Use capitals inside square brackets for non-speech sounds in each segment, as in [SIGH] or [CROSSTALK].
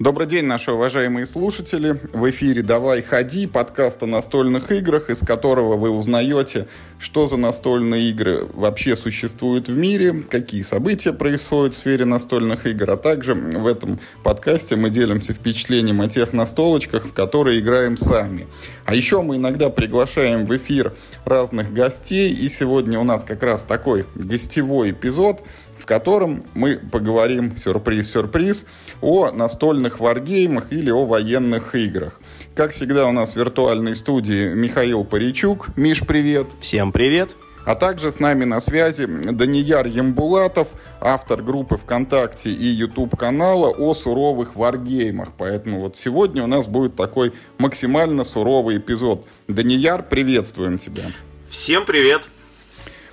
Добрый день, наши уважаемые слушатели. В эфире «Давай ходи» подкаст о настольных играх, из которого вы узнаете, что за настольные игры вообще существуют в мире, какие события происходят в сфере настольных игр, а также в этом подкасте мы делимся впечатлением о тех настолочках, в которые играем сами. А еще мы иногда приглашаем в эфир разных гостей, и сегодня у нас как раз такой гостевой эпизод – в котором мы поговорим, сюрприз-сюрприз, о настольных варгеймах или о военных играх. Как всегда у нас в виртуальной студии Михаил Паричук. Миш, привет. Всем привет. А также с нами на связи Данияр Ямбулатов, автор группы ВКонтакте и YouTube-канала о суровых варгеймах. Поэтому вот сегодня у нас будет такой максимально суровый эпизод. Данияр, приветствуем тебя. Всем привет.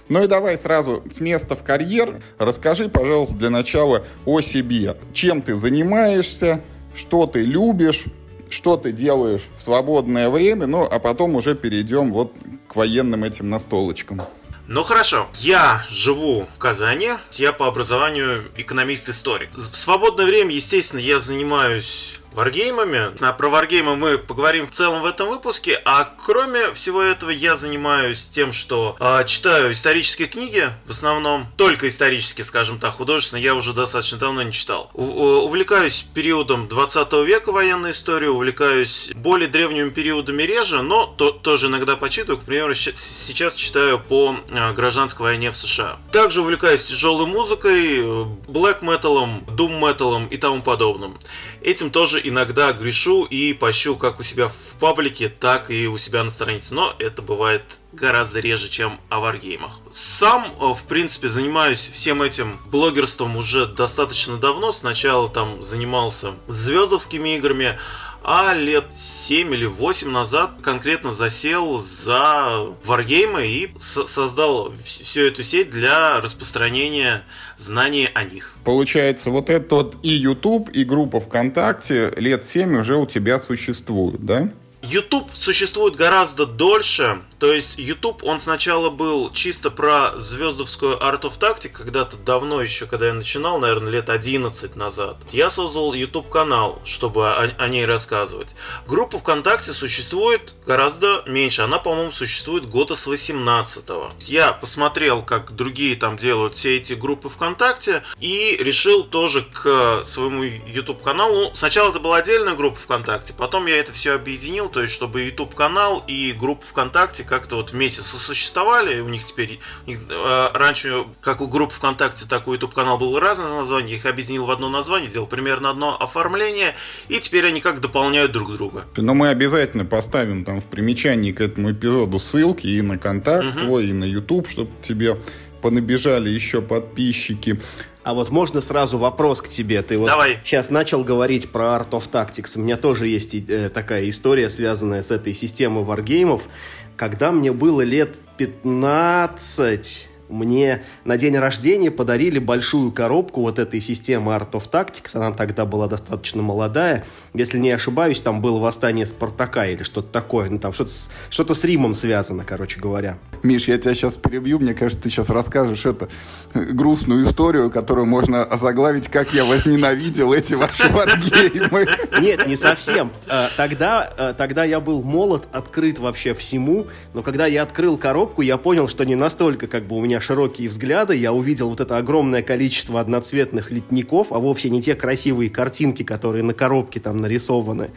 Ну и давай сразу с места в карьер. Расскажи, пожалуйста, для начала о себе. Чем ты занимаешься, что ты любишь, что ты делаешь в свободное время, ну а потом уже перейдем вот к военным этим настолочкам. Ну хорошо, я живу в Казани, я по образованию экономист-историк. В свободное время, естественно, я занимаюсь варгеймами. А про варгеймы мы поговорим в целом в этом выпуске. А кроме всего этого я занимаюсь тем, что э, читаю исторические книги, в основном только исторические, скажем так, художественные, я уже достаточно давно не читал. У, увлекаюсь периодом 20 века военной истории, увлекаюсь более древними периодами реже, но то, тоже иногда почитываю. К примеру, сейчас читаю по э, гражданской войне в США. Также увлекаюсь тяжелой музыкой, блэк металом, дум металом и тому подобным. Этим тоже иногда грешу и пощу как у себя в паблике, так и у себя на странице. Но это бывает гораздо реже, чем о варгеймах. Сам, э, в принципе, занимаюсь всем этим блогерством уже достаточно давно. Сначала там занимался звездовскими играми, а лет 7 или 8 назад конкретно засел за варгеймы и создал всю эту сеть для распространения знаний о них. Получается, вот этот вот и YouTube, и группа ВКонтакте лет 7 уже у тебя существуют, да? YouTube существует гораздо дольше, то есть YouTube, он сначала был чисто про звездовскую Art of Tactic, когда-то давно еще, когда я начинал, наверное, лет 11 назад. Я создал YouTube канал, чтобы о, о ней рассказывать. Группа ВКонтакте существует гораздо меньше, она, по-моему, существует года с 18 -го. Я посмотрел, как другие там делают все эти группы ВКонтакте, и решил тоже к своему YouTube каналу, ну, сначала это была отдельная группа ВКонтакте, потом я это все объединил, то есть чтобы YouTube канал и группа ВКонтакте как-то вот вместе сосуществовали. У них теперь у них, э, раньше как у группы ВКонтакте, так и у YouTube канал было разное название. Их объединил в одно название, делал примерно одно оформление, и теперь они как дополняют друг друга. Но мы обязательно поставим там в примечании к этому эпизоду ссылки и на контакт угу. твой, и на YouTube, чтобы тебе понабежали еще подписчики. А вот можно сразу вопрос к тебе. Ты вот Давай. сейчас начал говорить про Art of Tactics. У меня тоже есть э, такая история, связанная с этой системой варгеймов. Когда мне было лет 15, мне на день рождения подарили большую коробку вот этой системы Art of Tactics. Она тогда была достаточно молодая. Если не ошибаюсь, там было восстание Спартака или что-то такое. Ну, там что-то с, что с Римом связано, короче говоря. Миш, я тебя сейчас перебью. Мне кажется, ты сейчас расскажешь это грустную историю, которую можно озаглавить, как я возненавидел эти ваши варгеймы. Нет, не совсем. Э, тогда, э, тогда я был молод, открыт вообще всему, но когда я открыл коробку, я понял, что не настолько как бы у меня меня широкие взгляды, я увидел вот это огромное количество одноцветных летников, а вовсе не те красивые картинки, которые на коробке там нарисованы,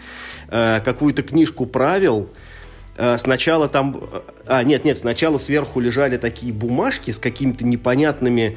э, какую-то книжку правил, э, Сначала там... Э, а, нет, нет, сначала сверху лежали такие бумажки с какими-то непонятными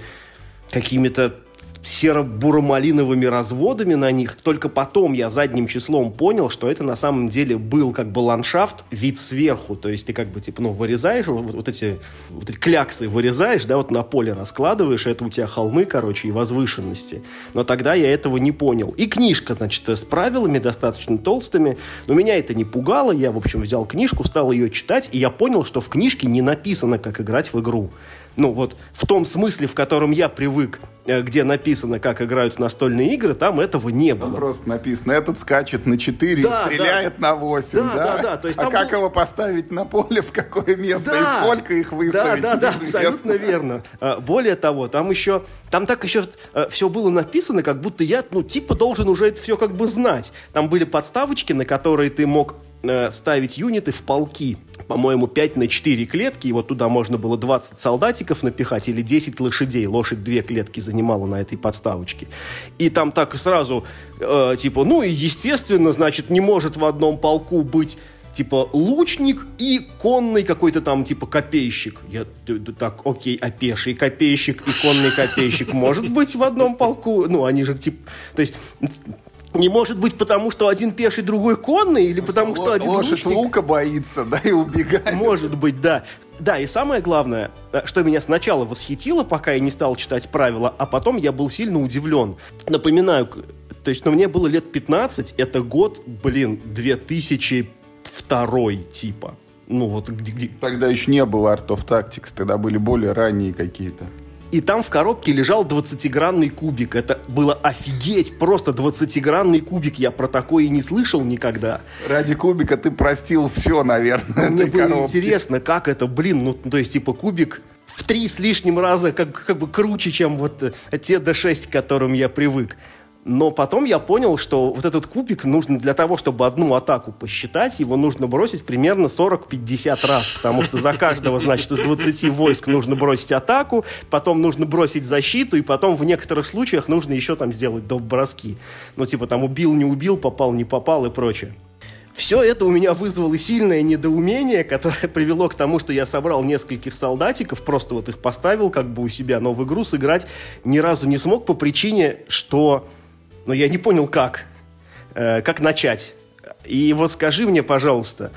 какими-то серо-буро-малиновыми разводами на них. Только потом я задним числом понял, что это на самом деле был как бы ландшафт, вид сверху. То есть ты как бы типа, ну, вырезаешь вот, вот, эти, вот эти кляксы вырезаешь, да, вот на поле раскладываешь, это у тебя холмы, короче, и возвышенности. Но тогда я этого не понял. И книжка, значит, с правилами достаточно толстыми, но меня это не пугало. Я, в общем, взял книжку, стал ее читать, и я понял, что в книжке не написано, как играть в игру. Ну вот в том смысле, в котором я привык, э, где написано, как играют в настольные игры, там этого не было. Там просто написано, этот скачет на 4 да, и стреляет да. на 8, да? Да, да, То есть а как был... его поставить на поле, в какое место да, и сколько их выставить? Да, да, да, абсолютно верно. А, более того, там еще, там так еще э, все было написано, как будто я, ну, типа должен уже это все как бы знать. Там были подставочки, на которые ты мог Э, ставить юниты в полки. По-моему, 5 на 4 клетки, и вот туда можно было 20 солдатиков напихать или 10 лошадей. Лошадь две клетки занимала на этой подставочке. И там так сразу, э, типа, ну и естественно, значит, не может в одном полку быть типа лучник и конный какой-то там типа копейщик. Я так, окей, а пеший копейщик и конный копейщик может быть в одном полку? Ну, они же типа, то есть не может быть потому, что один пеший, другой конный, или потому, что один Лошадь лучник... лука боится, да, и убегает. Может быть, да. Да, и самое главное, э, что меня сначала восхитило, пока я не стал читать правила, а потом я был сильно удивлен. Напоминаю, то есть, ну, мне было лет 15, это год, блин, 2002 типа. Ну, вот где, где... Тогда еще не было Art of Tactics, тогда были более ранние какие-то и там в коробке лежал 20-гранный кубик. Это было офигеть, просто 20-гранный кубик. Я про такое и не слышал никогда. Ради кубика ты простил все, наверное, Мне было коробки. интересно, как это, блин, ну, то есть, типа, кубик в три с лишним раза как, как бы круче, чем вот те D6, к которым я привык. Но потом я понял, что вот этот кубик нужно для того, чтобы одну атаку посчитать, его нужно бросить примерно 40-50 раз, потому что за каждого, значит, из 20 войск нужно бросить атаку, потом нужно бросить защиту, и потом в некоторых случаях нужно еще там сделать доп. броски. Ну, типа там убил, не убил, попал, не попал и прочее. Все это у меня вызвало сильное недоумение, которое привело к тому, что я собрал нескольких солдатиков, просто вот их поставил как бы у себя, но в игру сыграть ни разу не смог по причине, что но я не понял, как. Э, как начать. И вот скажи мне, пожалуйста,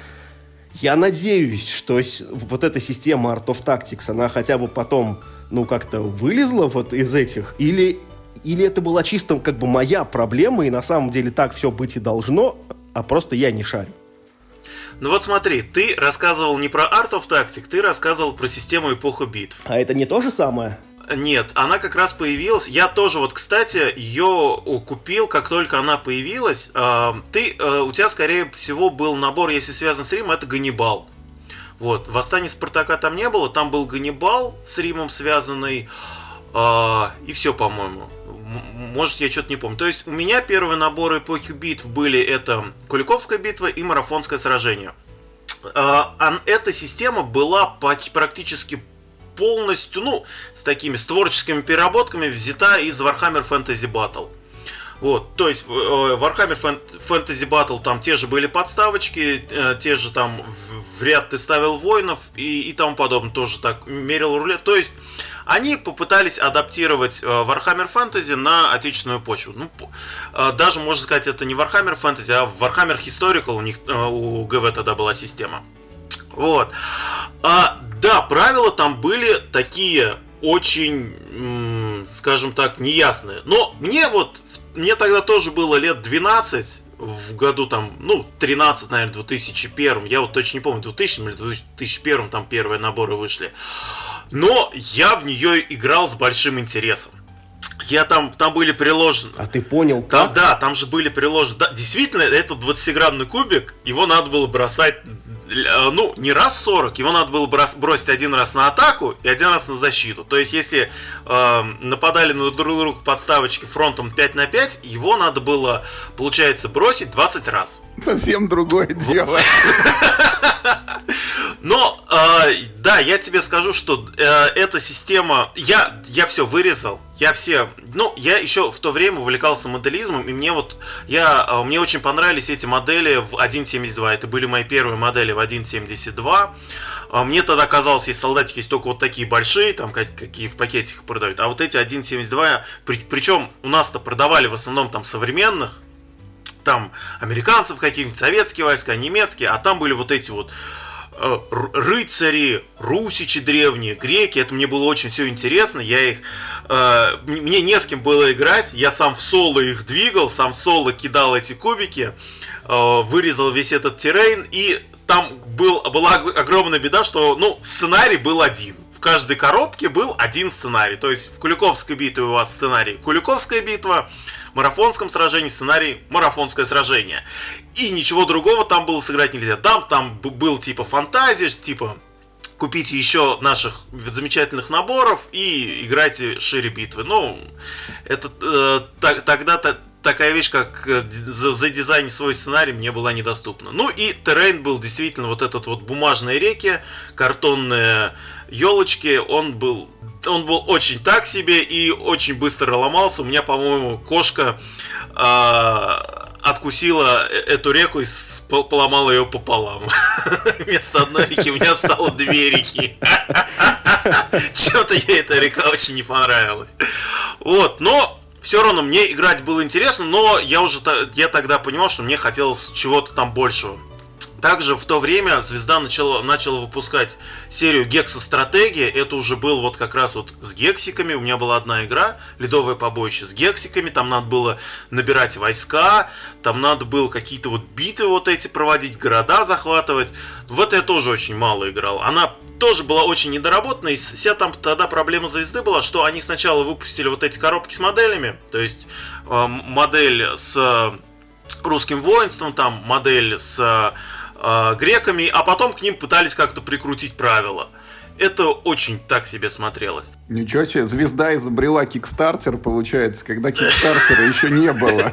я надеюсь, что вот эта система Art of Tactics, она хотя бы потом, ну, как-то вылезла вот из этих, или, или это была чисто как бы моя проблема, и на самом деле так все быть и должно, а просто я не шарю. Ну вот смотри, ты рассказывал не про Art of Tactics, ты рассказывал про систему эпоха битв. А это не то же самое? Нет, она как раз появилась. Я тоже вот, кстати, ее купил, как только она появилась. А, ты, э, у тебя, скорее всего, был набор, если связан с Римом, это Ганнибал. Вот, Восстание Спартака там не было, там был Ганнибал с Римом связанный, а, и все, по-моему. Может, я что-то не помню. То есть, у меня первые наборы эпохи битв были это Куликовская битва и Марафонское сражение. А, эта система была практически полностью, ну, с такими с творческими переработками взята из Warhammer Fantasy Battle. Вот, то есть э, Warhammer Fantasy Battle там те же были подставочки, э, те же там в, ряд ты ставил воинов и, и тому подобное, тоже так мерил рулет. То есть они попытались адаптировать э, Warhammer Fantasy на отечественную почву. Ну, даже можно сказать, это не Warhammer Fantasy, а Warhammer Historical у них у ГВ тогда была система. Вот. А, да, правила там были такие очень, скажем так, неясные. Но мне вот, мне тогда тоже было лет 12, в году там, ну, 13, наверное, 2001, я вот точно не помню, 2000 или 2001 там первые наборы вышли. Но я в нее играл с большим интересом. Я там, там были приложены. А ты понял, как? Там, да, там же были приложены. Да, действительно, этот 20-градный кубик, его надо было бросать ну, не раз 40, его надо было бросить один раз на атаку и один раз на защиту. То есть, если э, нападали на друг друга подставочки фронтом 5 на 5, его надо было, получается, бросить 20 раз. Совсем другое дело. [LAUGHS] Но, э, да, я тебе скажу, что э, эта система... Я, я все вырезал. Я все... Ну, я еще в то время увлекался моделизмом, и мне вот... Я, э, мне очень понравились эти модели в 1.72. Это были мои первые модели в 1.72. Э, мне тогда казалось, есть солдатики, есть только вот такие большие, там какие в пакетиках продают. А вот эти 1.72, при, причем у нас-то продавали в основном там современных, там американцев каких-нибудь, советские войска, немецкие, а там были вот эти вот рыцари, русичи древние, греки, это мне было очень все интересно, я их, э, мне не с кем было играть, я сам в соло их двигал, сам в соло кидал эти кубики, э, вырезал весь этот террейн, и там был, была огромная беда, что, ну, сценарий был один, каждой коробке был один сценарий. То есть в Куликовской битве у вас сценарий Куликовская битва, в марафонском сражении сценарий марафонское сражение. И ничего другого там было сыграть нельзя. Там, там был типа фантазия, типа купите еще наших замечательных наборов и играйте шире битвы. Ну, это э, так, тогда-то такая вещь, как э, за, за дизайн свой сценарий мне была недоступна. Ну и террейн был действительно вот этот вот бумажные реки, картонные елочки, он был он был очень так себе и очень быстро ломался. У меня, по-моему, кошка э, откусила эту реку и поломала ее пополам. [LAUGHS] Вместо одной реки у меня стало две реки. [LAUGHS] Что-то ей эта река очень не понравилась. Вот, но все равно мне играть было интересно, но я уже я тогда понимал, что мне хотелось чего-то там большего. Также в то время Звезда начала, начала выпускать серию Гекса Стратегия. Это уже был вот как раз вот с гексиками. У меня была одна игра, Ледовое побоище с гексиками. Там надо было набирать войска, там надо было какие-то вот битвы вот эти проводить, города захватывать. В это я тоже очень мало играл. Она тоже была очень недоработана, и вся там тогда проблема звезды была, что они сначала выпустили вот эти коробки с моделями, то есть э, модель с русским воинством, там модель с э, греками, а потом к ним пытались как-то прикрутить правила. Это очень так себе смотрелось. Ничего себе, звезда изобрела Кикстартер, получается, когда Кикстартера еще не было.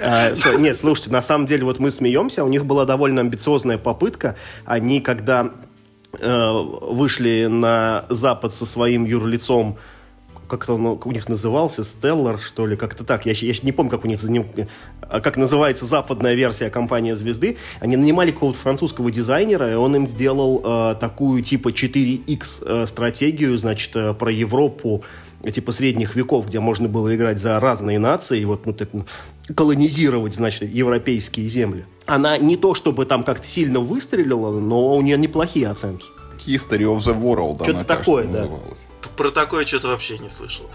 А, нет, слушайте, на самом деле вот мы смеемся, у них была довольно амбициозная попытка. Они, когда э, вышли на Запад со своим юрлицом как-то он у них назывался, Stellar, что ли, как-то так. Я, я не помню, как у них а как называется западная версия компании «Звезды». Они нанимали какого-то французского дизайнера, и он им сделал э, такую типа 4X э, стратегию, значит, э, про Европу, типа средних веков, где можно было играть за разные нации, и вот ну, так, ну, колонизировать, значит, европейские земли. Она не то чтобы там как-то сильно выстрелила, но у нее неплохие оценки. History of the World Что-то она, такое, кажется, да. называлась про такое что-то вообще не слышал.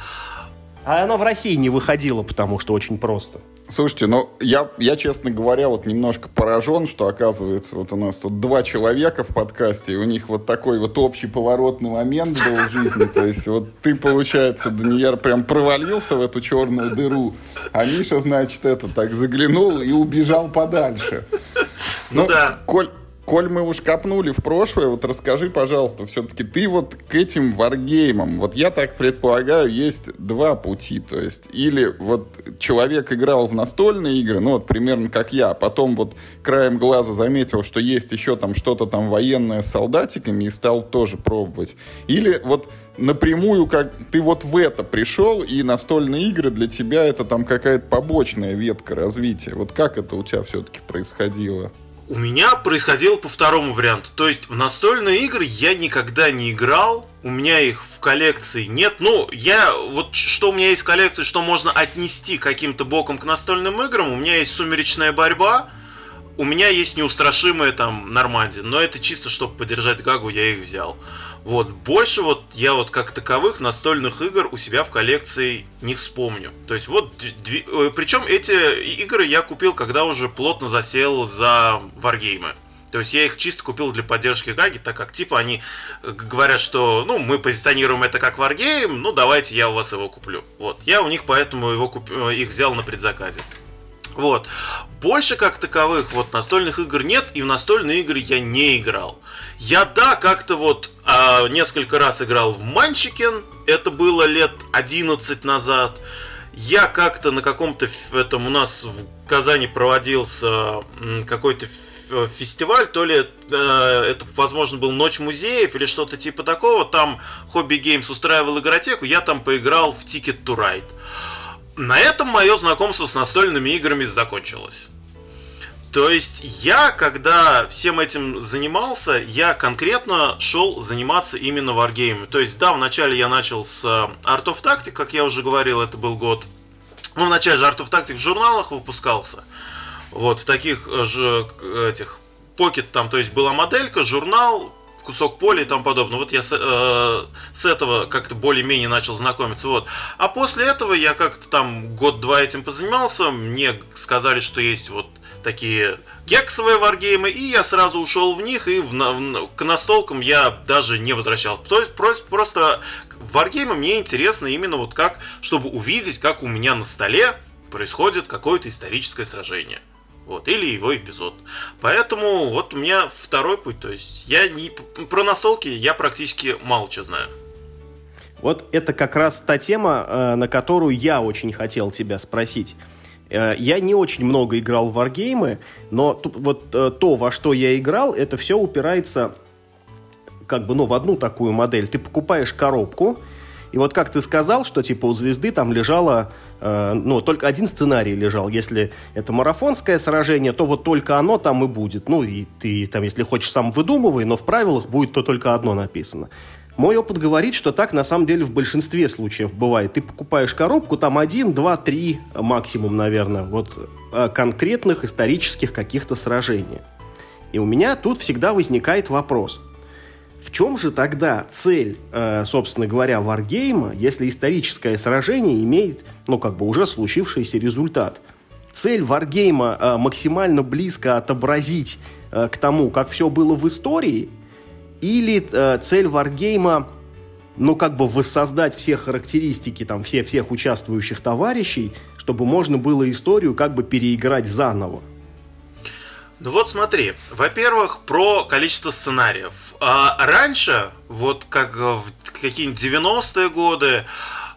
А она в России не выходила, потому что очень просто. Слушайте, ну я, я, честно говоря, вот немножко поражен, что оказывается, вот у нас тут два человека в подкасте, и у них вот такой вот общий поворотный момент был в жизни. То есть вот ты, получается, Даниэр прям провалился в эту черную дыру, а Миша, значит, это так заглянул и убежал подальше. Ну, ну да. Коль, коль мы уж копнули в прошлое, вот расскажи, пожалуйста, все-таки ты вот к этим варгеймам, вот я так предполагаю, есть два пути, то есть или вот человек играл в настольные игры, ну вот примерно как я, потом вот краем глаза заметил, что есть еще там что-то там военное с солдатиками и стал тоже пробовать, или вот напрямую, как ты вот в это пришел, и настольные игры для тебя это там какая-то побочная ветка развития. Вот как это у тебя все-таки происходило? У меня происходило по второму варианту. То есть в настольные игры я никогда не играл, у меня их в коллекции нет. Ну, я вот что у меня есть в коллекции, что можно отнести каким-то боком к настольным играм. У меня есть сумеречная борьба, у меня есть неустрашимая там Нормандия, но это чисто чтобы поддержать Гагу, я их взял. Вот, больше вот я вот как таковых настольных игр у себя в коллекции не вспомню. То есть вот, дви... Э, причем эти игры я купил, когда уже плотно засел за варгеймы. То есть я их чисто купил для поддержки Гаги, так как типа они э, говорят, что ну мы позиционируем это как варгейм, ну давайте я у вас его куплю. Вот, я у них поэтому его куп... Э, их взял на предзаказе. Вот. Больше как таковых вот настольных игр нет, и в настольные игры я не играл. Я, да, как-то вот а, несколько раз играл в Манчикен, это было лет 11 назад. Я как-то на каком-то этом у нас в Казани проводился какой-то фестиваль, то ли э, это, возможно, был Ночь музеев или что-то типа такого. Там Хобби Геймс устраивал игротеку, я там поиграл в Ticket to Ride. На этом мое знакомство с настольными играми закончилось. То есть я, когда всем этим занимался, я конкретно шел заниматься именно варгеймами. То есть, да, вначале я начал с Art of Tactic, как я уже говорил, это был год. Ну, вначале же Art of Tactic в журналах выпускался. Вот, в таких э, же этих Pocket там, то есть была моделька, журнал, кусок поля и тому подобное. Вот я с, э, с этого как-то более-менее начал знакомиться. Вот. А после этого я как-то там год-два этим позанимался. Мне сказали, что есть вот такие гексовые варгеймы, и я сразу ушел в них, и в, в, к настолкам я даже не возвращался. То есть просто, просто варгеймы мне интересно именно вот как, чтобы увидеть, как у меня на столе происходит какое-то историческое сражение. Вот, или его эпизод. Поэтому вот у меня второй путь. То есть я не про настолки я практически мало что знаю. Вот это как раз та тема, э, на которую я очень хотел тебя спросить. Э, я не очень много играл в варгеймы, но вот э, то, во что я играл, это все упирается как бы, ну, в одну такую модель. Ты покупаешь коробку, и вот как ты сказал, что типа у звезды там лежало, э, ну, только один сценарий лежал. Если это марафонское сражение, то вот только оно там и будет. Ну, и ты там, если хочешь, сам выдумывай, но в правилах будет то только одно написано. Мой опыт говорит, что так на самом деле в большинстве случаев бывает. Ты покупаешь коробку, там один, два, три максимум, наверное, вот э, конкретных исторических каких-то сражений. И у меня тут всегда возникает вопрос – в чем же тогда цель, э, собственно говоря, варгейма, если историческое сражение имеет, ну, как бы уже случившийся результат? Цель варгейма э, максимально близко отобразить э, к тому, как все было в истории, или цель варгейма, ну, как бы воссоздать все характеристики, там, все, всех участвующих товарищей, чтобы можно было историю как бы переиграть заново? Ну вот смотри, во-первых, про количество сценариев. А раньше, вот как в какие-нибудь 90-е годы,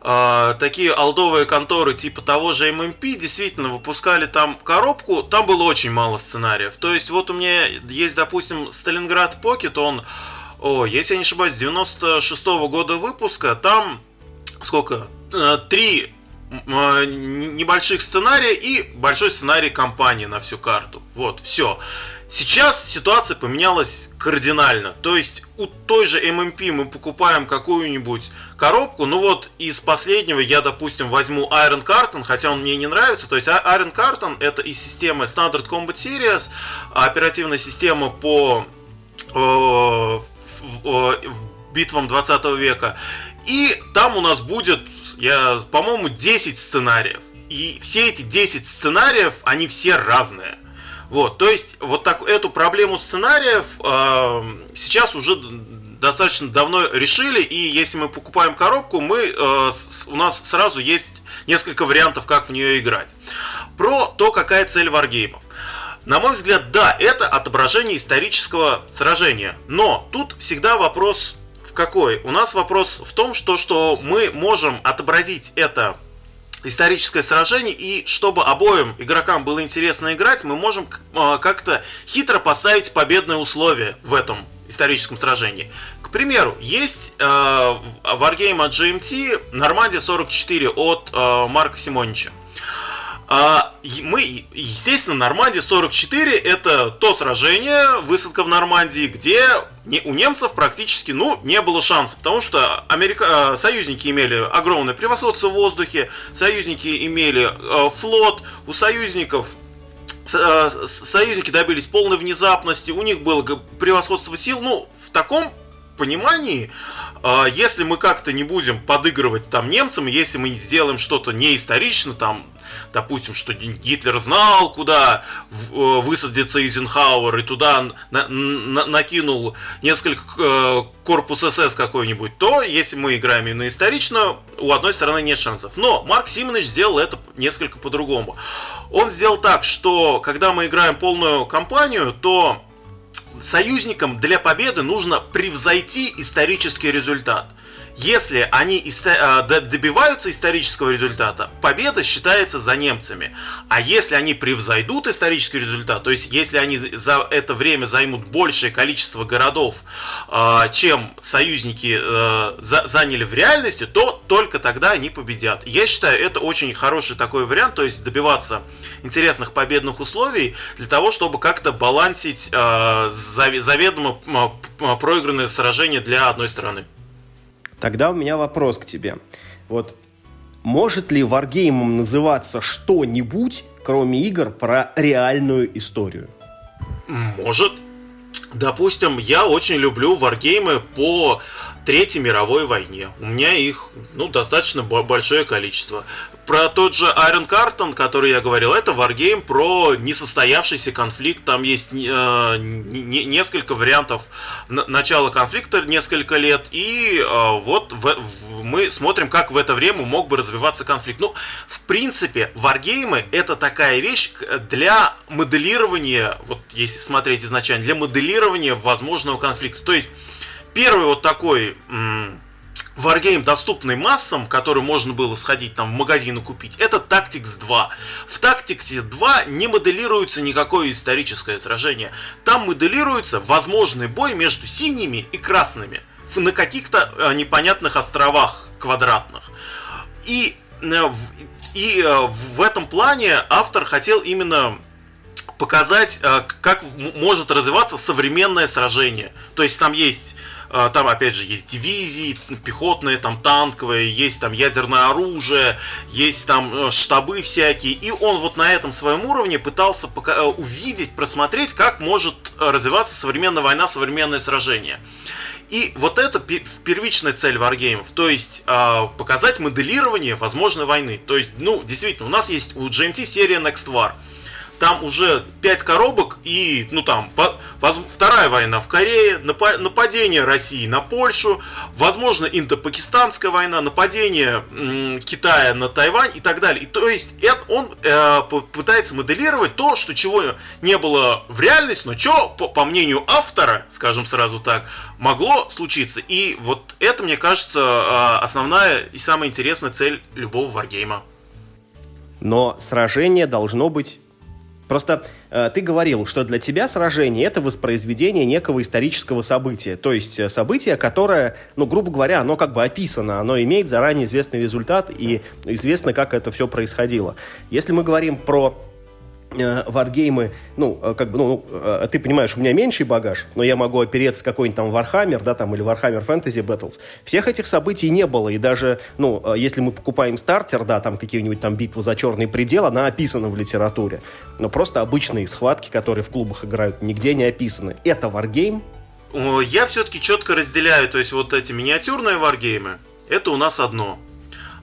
Uh, такие алдовые конторы типа того же MMP действительно выпускали там коробку, там было очень мало сценариев. То есть вот у меня есть, допустим, Сталинград Покет, он, о, если я не ошибаюсь, 96 -го года выпуска, там сколько? Э, три Э, небольших сценария и большой сценарий компании на всю карту. Вот, все. Сейчас ситуация поменялась кардинально. То есть у той же MMP мы покупаем какую-нибудь коробку. Ну вот из последнего я, допустим, возьму Iron Carton, хотя он мне не нравится. То есть а, Iron Carton это из системы Standard Combat Series, оперативная система по э, э, битвам 20 века. И там у нас будет я, по-моему, 10 сценариев. И все эти 10 сценариев, они все разные. Вот, то есть, вот так, эту проблему сценариев э, сейчас уже достаточно давно решили, и если мы покупаем коробку, мы, э, с, у нас сразу есть несколько вариантов, как в нее играть. Про то, какая цель варгеймов. На мой взгляд, да, это отображение исторического сражения. Но тут всегда вопрос какой? У нас вопрос в том, что, что мы можем отобразить это историческое сражение, и чтобы обоим игрокам было интересно играть, мы можем а, как-то хитро поставить победные условия в этом историческом сражении. К примеру, есть э, Wargame от GMT Нормандия 44 от э, Марка Симонича. А, мы, естественно, Нормандия 44 это то сражение, высадка в Нормандии, где не, у немцев практически, ну, не было шанса, потому что Америка, а, союзники имели огромное превосходство в воздухе, союзники имели э, флот, у союзников э, союзники добились полной внезапности, у них было превосходство сил, ну, в таком понимании, э, если мы как-то не будем подыгрывать там немцам, если мы сделаем что-то неисторично, там, допустим, что Гитлер знал, куда э, высадится Эйзенхауэр, и туда на, на, накинул несколько э, корпус СС какой-нибудь, то, если мы играем именно исторично, у одной стороны нет шансов. Но Марк Симонович сделал это несколько по-другому. Он сделал так, что когда мы играем полную кампанию, то союзникам для победы нужно превзойти исторический результат – если они э, добиваются исторического результата, победа считается за немцами. А если они превзойдут исторический результат, то есть если они за это время займут большее количество городов, э, чем союзники э, заняли в реальности, то только тогда они победят. Я считаю, это очень хороший такой вариант, то есть добиваться интересных победных условий для того, чтобы как-то балансить заведомо проигранное сражение для одной страны. Тогда у меня вопрос к тебе. Вот может ли варгеймом называться что-нибудь, кроме игр, про реальную историю? Может. Допустим, я очень люблю варгеймы по Третьей мировой войне. У меня их ну, достаточно большое количество. Про тот же Iron Carton, который я говорил, это варгейм про несостоявшийся конфликт. Там есть э, не, несколько вариантов начала конфликта, несколько лет. И э, вот в, в, мы смотрим, как в это время мог бы развиваться конфликт. Ну, в принципе, варгеймы это такая вещь для моделирования, вот если смотреть изначально, для моделирования возможного конфликта. То есть Первый вот такой Wargame, доступный массам, который можно было сходить там в магазин и купить, это Tactics 2. В Tactics 2 не моделируется никакое историческое сражение. Там моделируется возможный бой между синими и красными на каких-то э, непонятных островах квадратных. И, э, и э, в этом плане автор хотел именно показать, как может развиваться современное сражение. То есть там есть там, опять же, есть дивизии пехотные, там танковые, есть там ядерное оружие, есть там э, штабы всякие. И он вот на этом своем уровне пытался пока, э, увидеть, просмотреть, как может развиваться современная война, современное сражение. И вот это первичная цель варгеймов, то есть э, показать моделирование возможной войны. То есть, ну, действительно, у нас есть у GMT серия Next War – там уже 5 коробок и, ну там, вторая война в Корее, нападение России на Польшу, возможно, индо-пакистанская война, нападение Китая на Тайвань и так далее. И, то есть он э, пытается моделировать то, что чего не было в реальности, но что, по, по мнению автора, скажем сразу так, могло случиться. И вот это, мне кажется, э, основная и самая интересная цель любого варгейма. Но сражение должно быть Просто э, ты говорил, что для тебя сражение это воспроизведение некого исторического события. То есть э, событие, которое, ну, грубо говоря, оно как бы описано, оно имеет заранее известный результат и известно, как это все происходило. Если мы говорим про варгеймы, ну, э, как бы, ну, ну, э, ты понимаешь, у меня меньший багаж, но я могу опереться какой-нибудь там Warhammer, да, там, или Warhammer Fantasy Battles. Всех этих событий не было, и даже, ну, если мы покупаем стартер, да, там, какие-нибудь там битвы за черный предел, она описана в литературе. Но просто обычные схватки, которые в клубах играют, нигде не описаны. Это варгейм? Я все-таки четко разделяю, то есть вот эти миниатюрные варгеймы, это у нас одно.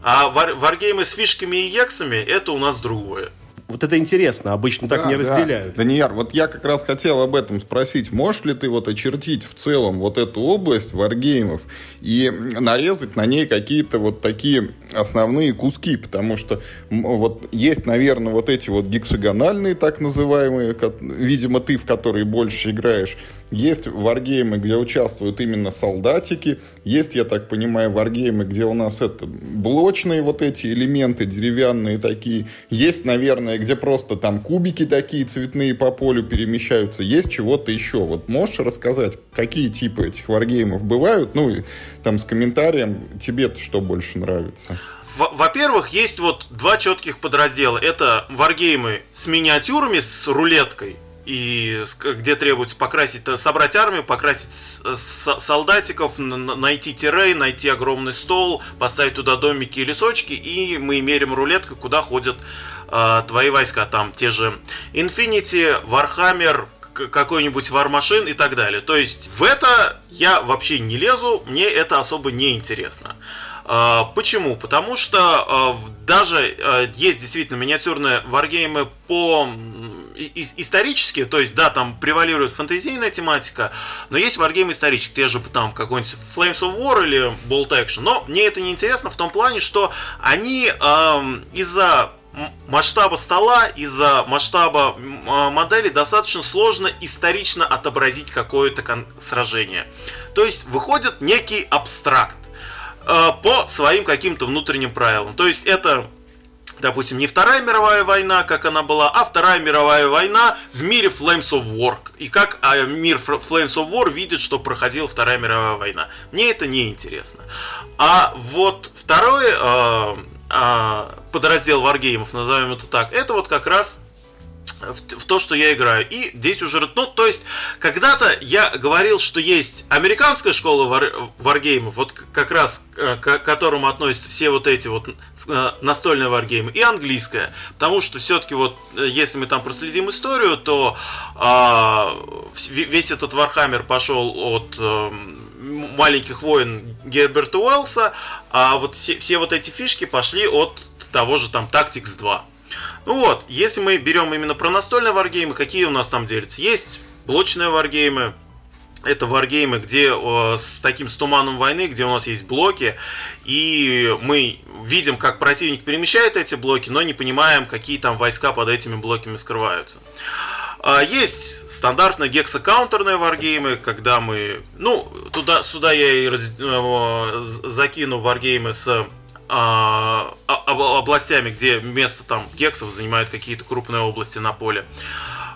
А вар варгеймы с фишками и ексами, это у нас другое. Вот это интересно, обычно да, так не да. разделяют. Данияр, вот я как раз хотел об этом спросить. Можешь ли ты вот очертить в целом вот эту область варгеймов и нарезать на ней какие-то вот такие основные куски? Потому что вот есть, наверное, вот эти вот гексагональные так называемые, видимо, ты в которые больше играешь, есть варгеймы, где участвуют именно солдатики. Есть, я так понимаю, варгеймы, где у нас это блочные вот эти элементы, деревянные такие. Есть, наверное, где просто там кубики такие цветные по полю перемещаются. Есть чего-то еще. Вот можешь рассказать, какие типы этих варгеймов бывают? Ну, и там с комментарием, тебе что больше нравится? Во-первых, есть вот два четких подраздела. Это варгеймы с миниатюрами, с рулеткой – и где требуется покрасить, э, собрать армию, покрасить солдатиков, найти террей, найти огромный стол, поставить туда домики и лесочки, и мы мерим рулеткой, куда ходят э, твои войска. Там те же Infinity, Warhammer, какой-нибудь вармашин и так далее. То есть в это я вообще не лезу, мне это особо не интересно. А, почему? Потому что а, даже есть действительно миниатюрные варгеймы по исторические, то есть, да, там превалирует фэнтезийная тематика, но есть варгейм исторический, те же там какой-нибудь Flames of War или Bolt Action, но мне это не интересно в том плане, что они из-за масштаба стола, из-за масштаба модели достаточно сложно исторично отобразить какое-то сражение. То есть выходит некий абстракт по своим каким-то внутренним правилам. То есть это допустим, не Вторая мировая война, как она была, а Вторая мировая война в мире Flames of War. И как а, мир Flames of War видит, что проходила Вторая мировая война. Мне это не интересно. А вот второй э, э, подраздел варгеймов, назовем это так, это вот как раз в, то, что я играю. И здесь уже, ну, то есть, когда-то я говорил, что есть американская школа вар, варгеймов, вот как раз э, к, которому относятся все вот эти вот э, настольные варгеймы, и английская. Потому что все-таки вот, э, если мы там проследим историю, то а, весь этот Вархаммер пошел от маленьких войн Герберта Уэллса, а вот все, все вот эти фишки пошли от того же там Tactics 2. Ну вот, если мы берем именно про настольные варгеймы, какие у нас там делятся? Есть блочные варгеймы, это варгеймы, где э, с таким с туманом войны, где у нас есть блоки, и мы видим, как противник перемещает эти блоки, но не понимаем, какие там войска под этими блоками скрываются. А есть стандартные гексокаунтерные варгеймы, когда мы, ну, туда, сюда я и раз, э, закину варгеймы с а, областями, где место там гексов занимают какие-то крупные области на поле.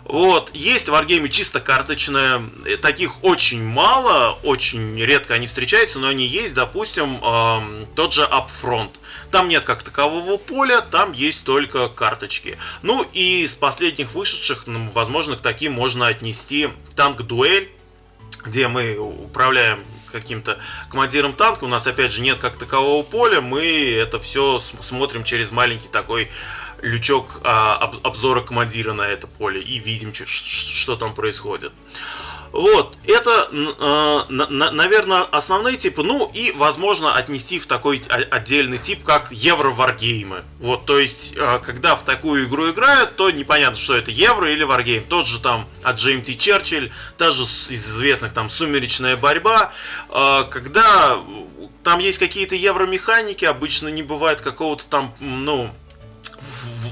Вот, есть варгеймы чисто карточные, э, таких очень мало, очень редко они встречаются, но они есть, допустим, э, тот же Upfront. Там нет как такового поля, там есть только карточки. Ну и из последних вышедших, ну, возможно, к таким можно отнести танк-дуэль, где мы управляем каким-то командиром танка, у нас опять же нет как такового поля, мы это все смотрим через маленький такой лючок а, об, обзора командира на это поле и видим, что, что там происходит. Вот, это, на, наверное, основные типы. Ну и, возможно, отнести в такой отдельный тип, как евро-варгеймы. Вот, то есть, э, когда в такую игру играют, то непонятно, что это евро или варгейм. Тот же там от GMT Черчилль, та же из известных там «Сумеречная борьба», э, когда там есть какие-то евромеханики, обычно не бывает какого-то там, ну,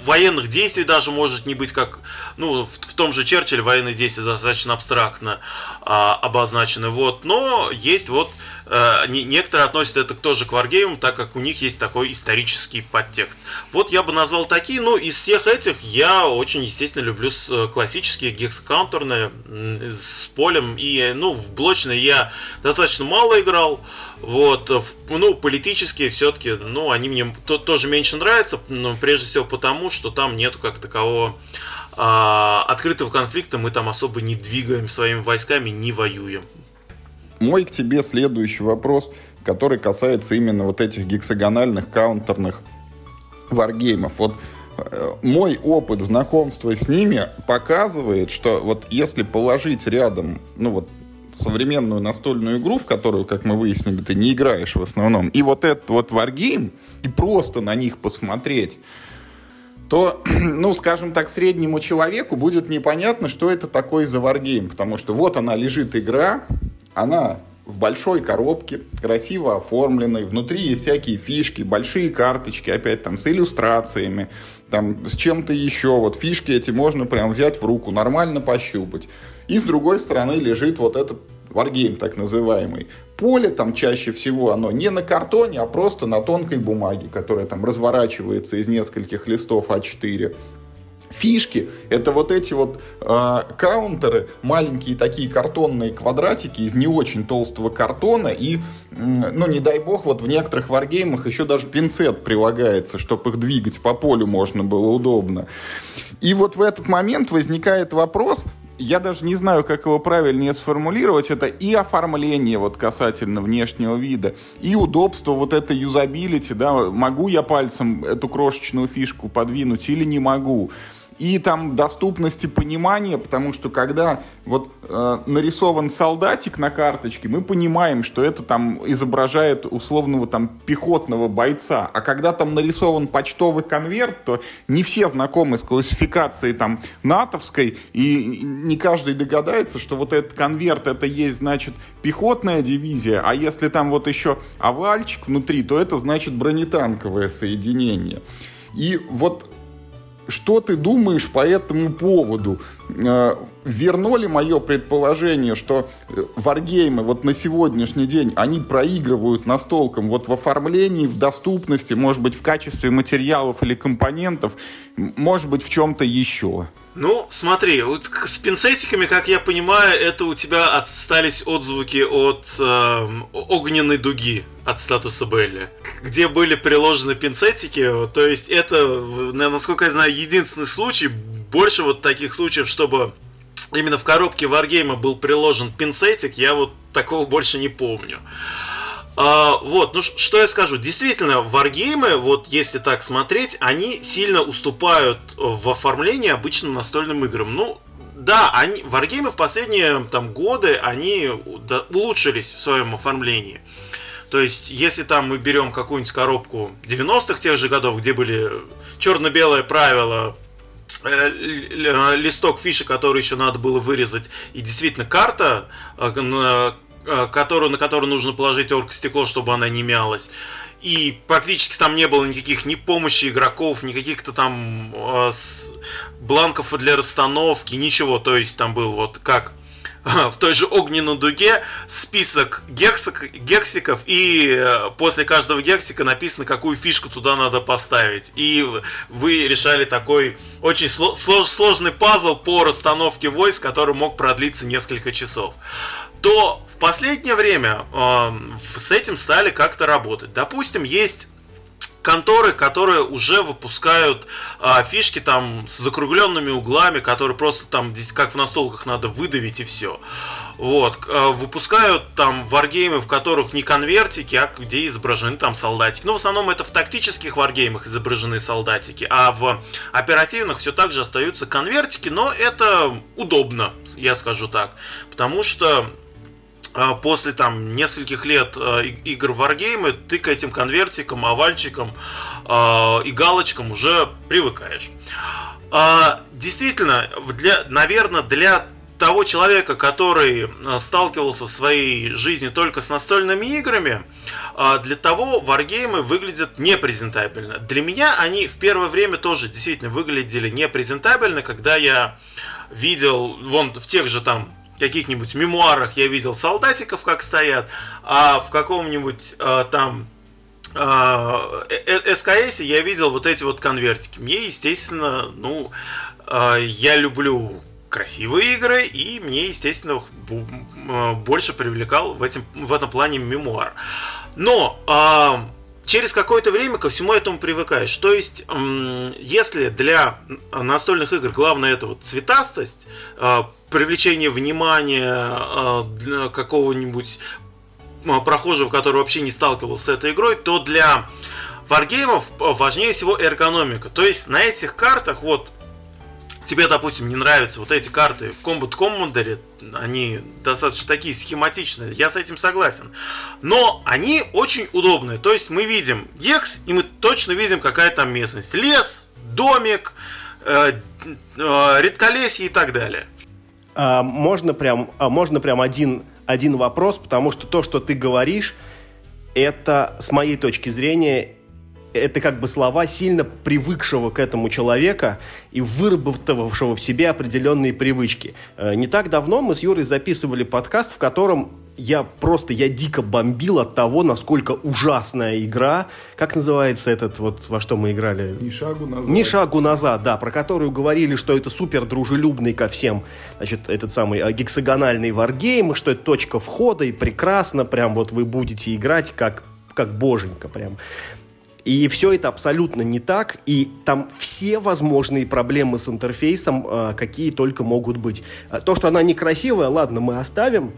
военных действий даже может не быть, как ну, в, в том же Черчилле военные действия достаточно абстрактно а, обозначены. Вот, но есть вот а, не, некоторые относят это тоже к варгеймам, так как у них есть такой исторический подтекст. Вот я бы назвал такие, ну, из всех этих я очень, естественно, люблю э, классические гексакаунтерные с полем, и, ну, в блочные я достаточно мало играл, вот, ну, политические все-таки, ну, они мне то, тоже меньше нравятся, но прежде всего потому, что там нету как такового открытого конфликта, мы там особо не двигаем своими войсками, не воюем. Мой к тебе следующий вопрос, который касается именно вот этих гексагональных каунтерных варгеймов. Вот э, мой опыт знакомства с ними показывает, что вот если положить рядом, ну вот современную настольную игру, в которую, как мы выяснили, ты не играешь в основном, и вот этот вот варгейм, и просто на них посмотреть, то, [CLEARS THROAT] ну, скажем так, среднему человеку будет непонятно, что это такое за варгейм, потому что вот она лежит игра, она в большой коробке, красиво оформленной, внутри есть всякие фишки, большие карточки, опять там с иллюстрациями, там с чем-то еще, вот фишки эти можно прям взять в руку, нормально пощупать. И с другой стороны лежит вот этот варгейм так называемый. Поле там чаще всего оно не на картоне, а просто на тонкой бумаге, которая там разворачивается из нескольких листов А4 фишки это вот эти вот э, каунтеры, маленькие такие картонные квадратики из не очень толстого картона и, э, ну не дай бог, вот в некоторых варгеймах еще даже пинцет прилагается, чтобы их двигать по полю можно было удобно. И вот в этот момент возникает вопрос, я даже не знаю, как его правильнее сформулировать, это и оформление вот касательно внешнего вида, и удобство вот это юзабилити, да, могу я пальцем эту крошечную фишку подвинуть или не могу и там доступности понимания, потому что когда вот э, нарисован солдатик на карточке, мы понимаем, что это там изображает условного там пехотного бойца, а когда там нарисован почтовый конверт, то не все знакомы с классификацией там натовской, и не каждый догадается, что вот этот конверт это есть, значит, пехотная дивизия, а если там вот еще овальчик внутри, то это значит бронетанковое соединение. И вот что ты думаешь по этому поводу? Э, верно ли мое предположение, что э, варгеймы вот на сегодняшний день, они проигрывают настолкам вот в оформлении, в доступности, может быть, в качестве материалов или компонентов, может быть, в чем-то еще? Ну, смотри, вот с пинцетиками, как я понимаю, это у тебя остались отзвуки от э, огненной дуги от статуса Белли, где были приложены пинцетики. То есть это, насколько я знаю, единственный случай. Больше вот таких случаев, чтобы именно в коробке Wargame был приложен пинцетик, я вот такого больше не помню. А, вот, ну что я скажу, действительно, варгеймы, вот если так смотреть, они сильно уступают в оформлении обычным настольным играм. Ну, да, они, варгеймы в последние там, годы, они улучшились в своем оформлении. То есть, если там мы берем какую-нибудь коробку 90-х тех же годов, где были черно-белое правило, э, листок фиши, который еще надо было вырезать, и действительно карта, э, э, которую, на которую нужно положить оргстекло, чтобы она не мялась. И практически там не было никаких ни помощи игроков, ни каких-то там э, с, бланков для расстановки, ничего. То есть там был вот как [LAUGHS] в той же огненной дуге список гексик, гексиков, и э, после каждого гексика написано, какую фишку туда надо поставить. И вы решали такой очень слож, сложный пазл по расстановке войск, который мог продлиться несколько часов. То в последнее время э, с этим стали как-то работать. Допустим, есть конторы, которые уже выпускают а, фишки там с закругленными углами, которые просто там как в настолках надо выдавить и все. Вот, а, выпускают там варгеймы, в которых не конвертики, а где изображены там солдатики. Ну, в основном это в тактических варгеймах изображены солдатики, а в оперативных все так же остаются конвертики, но это удобно, я скажу так. Потому что после там нескольких лет э, игр в Wargame ты к этим конвертикам, овальчикам э, и галочкам уже привыкаешь. Э, действительно, для, наверное, для того человека, который сталкивался в своей жизни только с настольными играми, для того варгеймы выглядят непрезентабельно. Для меня они в первое время тоже действительно выглядели непрезентабельно, когда я видел вон в тех же там каких-нибудь мемуарах я видел солдатиков, как стоят, а в каком-нибудь э, там э, э, СКС я видел вот эти вот конвертики. Мне, естественно, ну, э, я люблю красивые игры, и мне, естественно, больше привлекал в, этим, в этом плане мемуар. Но э, через какое-то время ко всему этому привыкаешь. То есть, если для настольных игр главное это вот цветастость, э, привлечение внимания э, какого-нибудь э, прохожего, который вообще не сталкивался с этой игрой, то для варгеймов важнее всего эргономика. То есть на этих картах, вот тебе, допустим, не нравятся вот эти карты в Combat Commander, они достаточно такие схематичные, я с этим согласен. Но они очень удобные. То есть мы видим гекс, и мы точно видим, какая там местность. Лес, домик, э, э, редколесье и так далее. А, можно прям, а, можно прям один, один вопрос, потому что то, что ты говоришь, это, с моей точки зрения, это как бы слова сильно привыкшего к этому человека и выработавшего в себе определенные привычки. Э, не так давно мы с Юрой записывали подкаст, в котором я просто, я дико бомбил от того, насколько ужасная игра. Как называется этот, вот во что мы играли? Ни шагу назад. Ни шагу назад, да, про которую говорили, что это супер дружелюбный ко всем, значит, этот самый э, гексагональный варгейм, что это точка входа, и прекрасно, прям вот вы будете играть как, как боженька, прям. И все это абсолютно не так, и там все возможные проблемы с интерфейсом, э, какие только могут быть. Э, то, что она некрасивая, ладно, мы оставим,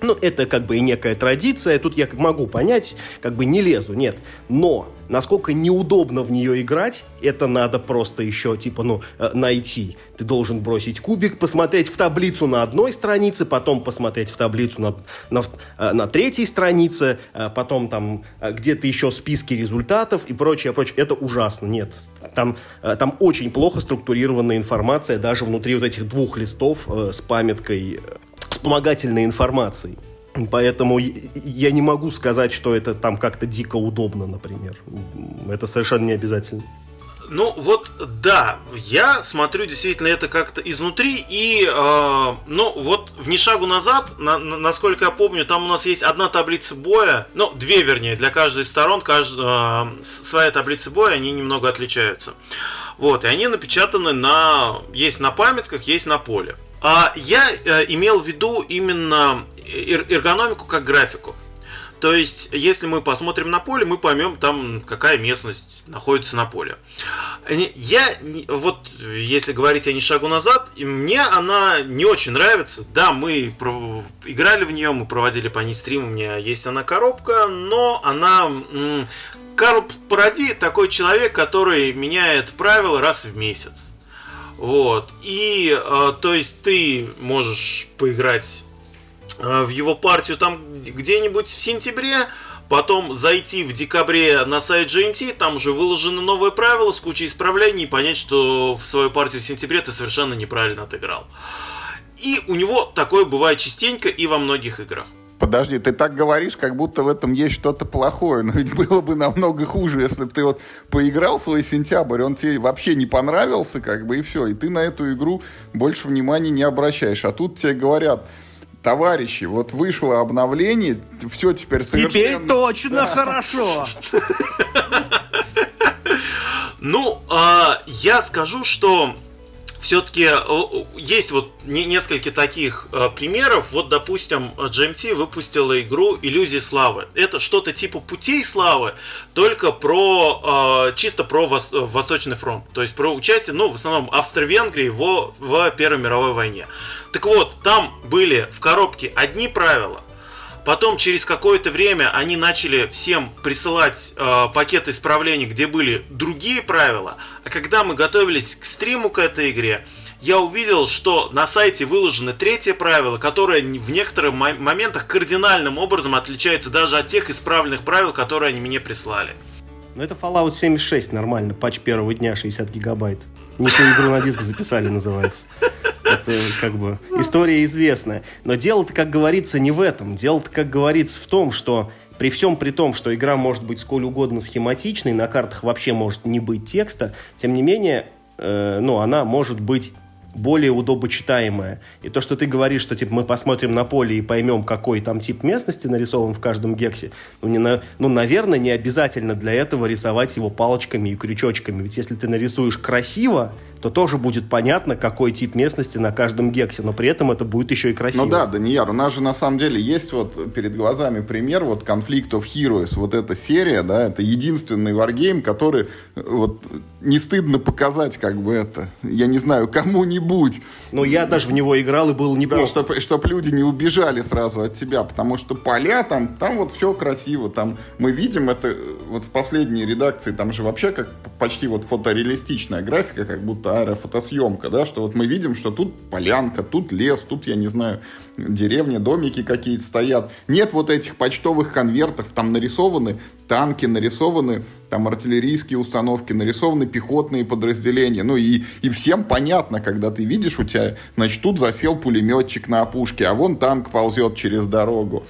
ну, это как бы и некая традиция, тут я могу понять, как бы не лезу, нет. Но насколько неудобно в нее играть, это надо просто еще, типа, ну, э, найти. Ты должен бросить кубик, посмотреть в таблицу на одной странице, потом посмотреть в таблицу на, на, э, на третьей странице, э, потом там где-то еще списки результатов и прочее, прочее. Это ужасно, нет. Там, там очень плохо структурированная информация даже внутри вот этих двух листов с памяткой вспомогательной информацией. Поэтому я не могу сказать, что это там как-то дико удобно, например. Это совершенно не обязательно. Ну вот да, я смотрю действительно это как-то изнутри и, э, ну вот в ни шагу назад, на, на, насколько я помню, там у нас есть одна таблица боя, ну две вернее, для каждой из сторон кажд, э, своя таблица боя, они немного отличаются. Вот, и они напечатаны на, есть на памятках, есть на поле. Я э, имел в виду именно эргономику как графику. То есть, если мы посмотрим на поле, мы поймем там, какая местность находится на поле. Я, вот, если говорить о не шагу назад, мне она не очень нравится. Да, мы играли в нее, мы проводили по ней стрим, у меня есть она коробка, но она... Карл Паради такой человек, который меняет правила раз в месяц. Вот. И, э, то есть, ты можешь поиграть э, в его партию там где-нибудь в сентябре, потом зайти в декабре на сайт GMT, там уже выложены новые правила с кучей исправлений, и понять, что в свою партию в сентябре ты совершенно неправильно отыграл. И у него такое бывает частенько и во многих играх. Подожди, ты так говоришь, как будто в этом есть что-то плохое. Но ведь было бы намного хуже, если бы ты вот поиграл свой сентябрь, он тебе вообще не понравился, как бы, и все. И ты на эту игру больше внимания не обращаешь. А тут тебе говорят, товарищи, вот вышло обновление, все теперь совершенно... Теперь точно да. хорошо! Ну, а, я скажу, что все-таки э, есть вот несколько таких э, примеров. Вот, допустим, GMT выпустила игру «Иллюзии славы». Это что-то типа «Путей славы», только про, э, чисто про Восточный фронт. То есть про участие, ну, в основном Австро-Венгрии в, в Первой мировой войне. Так вот, там были в коробке одни правила, Потом через какое-то время они начали всем присылать э, пакет исправлений, где были другие правила. А когда мы готовились к стриму к этой игре, я увидел, что на сайте выложено третье правило, которое в некоторых моментах кардинальным образом отличается даже от тех исправленных правил, которые они мне прислали. Ну это Fallout 76 нормально, патч первого дня 60 гигабайт. Не ту игру на диск записали, называется. Это как бы история известная. Но дело-то, как говорится, не в этом. Дело-то, как говорится, в том, что при всем при том, что игра может быть сколь угодно схематичной, на картах вообще может не быть текста, тем не менее, э, ну, она может быть более удобочитаемая. И то, что ты говоришь, что типа мы посмотрим на поле и поймем, какой там тип местности нарисован в каждом гексе, ну, не на, ну, наверное, не обязательно для этого рисовать его палочками и крючочками. Ведь если ты нарисуешь красиво, то тоже будет понятно, какой тип местности на каждом гексе, но при этом это будет еще и красиво. Ну да, Данияр, у нас же на самом деле есть вот перед глазами пример, вот Conflict of Heroes, вот эта серия, да, это единственный варгейм, который вот не стыдно показать как бы это, я не знаю, кому-нибудь. Но я даже в него играл и был неплохо. Да, чтобы чтоб люди не убежали сразу от тебя, потому что поля там, там вот все красиво, там мы видим это вот в последней редакции, там же вообще как почти вот фотореалистичная графика, как будто просто аэрофотосъемка, да, что вот мы видим, что тут полянка, тут лес, тут, я не знаю, деревня, домики какие-то стоят. Нет вот этих почтовых конвертов, там нарисованы танки, нарисованы там артиллерийские установки, нарисованы пехотные подразделения. Ну и, и всем понятно, когда ты видишь, у тебя, значит, тут засел пулеметчик на опушке, а вон танк ползет через дорогу.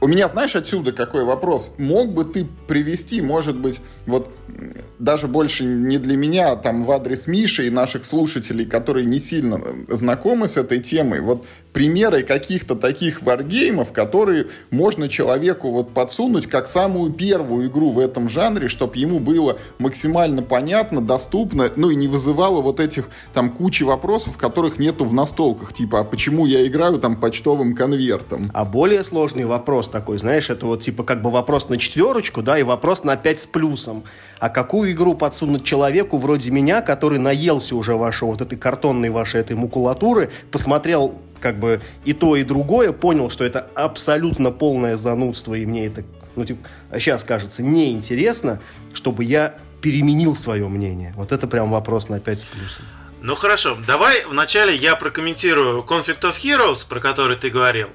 У меня, знаешь, отсюда какой вопрос? Мог бы ты привести, может быть, вот даже больше не для меня, а там в адрес Миши и наших слушателей, которые не сильно знакомы с этой темой, вот примеры каких-то таких варгеймов, которые можно человеку вот подсунуть как самую первую игру в этом жанре, чтобы ему было максимально понятно, доступно, ну и не вызывало вот этих там кучи вопросов, которых нету в настолках, типа, а почему я играю там почтовым конвертом? А более сложный вопрос такой, знаешь, это вот типа как бы вопрос на четверочку, да, и вопрос на пять с плюсом. А какую игру подсунуть человеку вроде меня, который наелся уже вашего вот этой картонной вашей этой макулатуры, посмотрел как бы и то, и другое, понял, что это абсолютно полное занудство, и мне это, ну, типа, сейчас кажется неинтересно, чтобы я переменил свое мнение. Вот это прям вопрос на 5 с плюсом. Ну хорошо, давай вначале я прокомментирую Conflict of Heroes, про который ты говорил.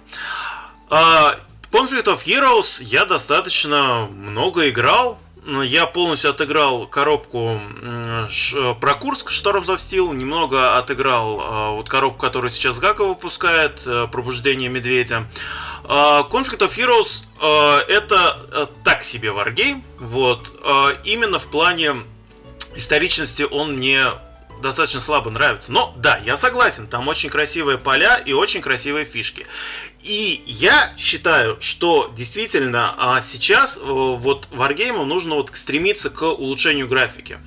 А, Conflict of Heroes я достаточно много играл. Я полностью отыграл коробку про Курск of Steel, немного отыграл а, вот коробку, которую сейчас Гакова выпускает, э, Пробуждение Медведя. А, Conflict of Heroes а, это э, так себе варгейм, вот, именно в плане историчности он мне достаточно слабо нравится. Но да, я согласен, там очень красивые поля и очень красивые фишки. И я считаю, что действительно а сейчас э, вот Wargame нужно вот стремиться к улучшению графики.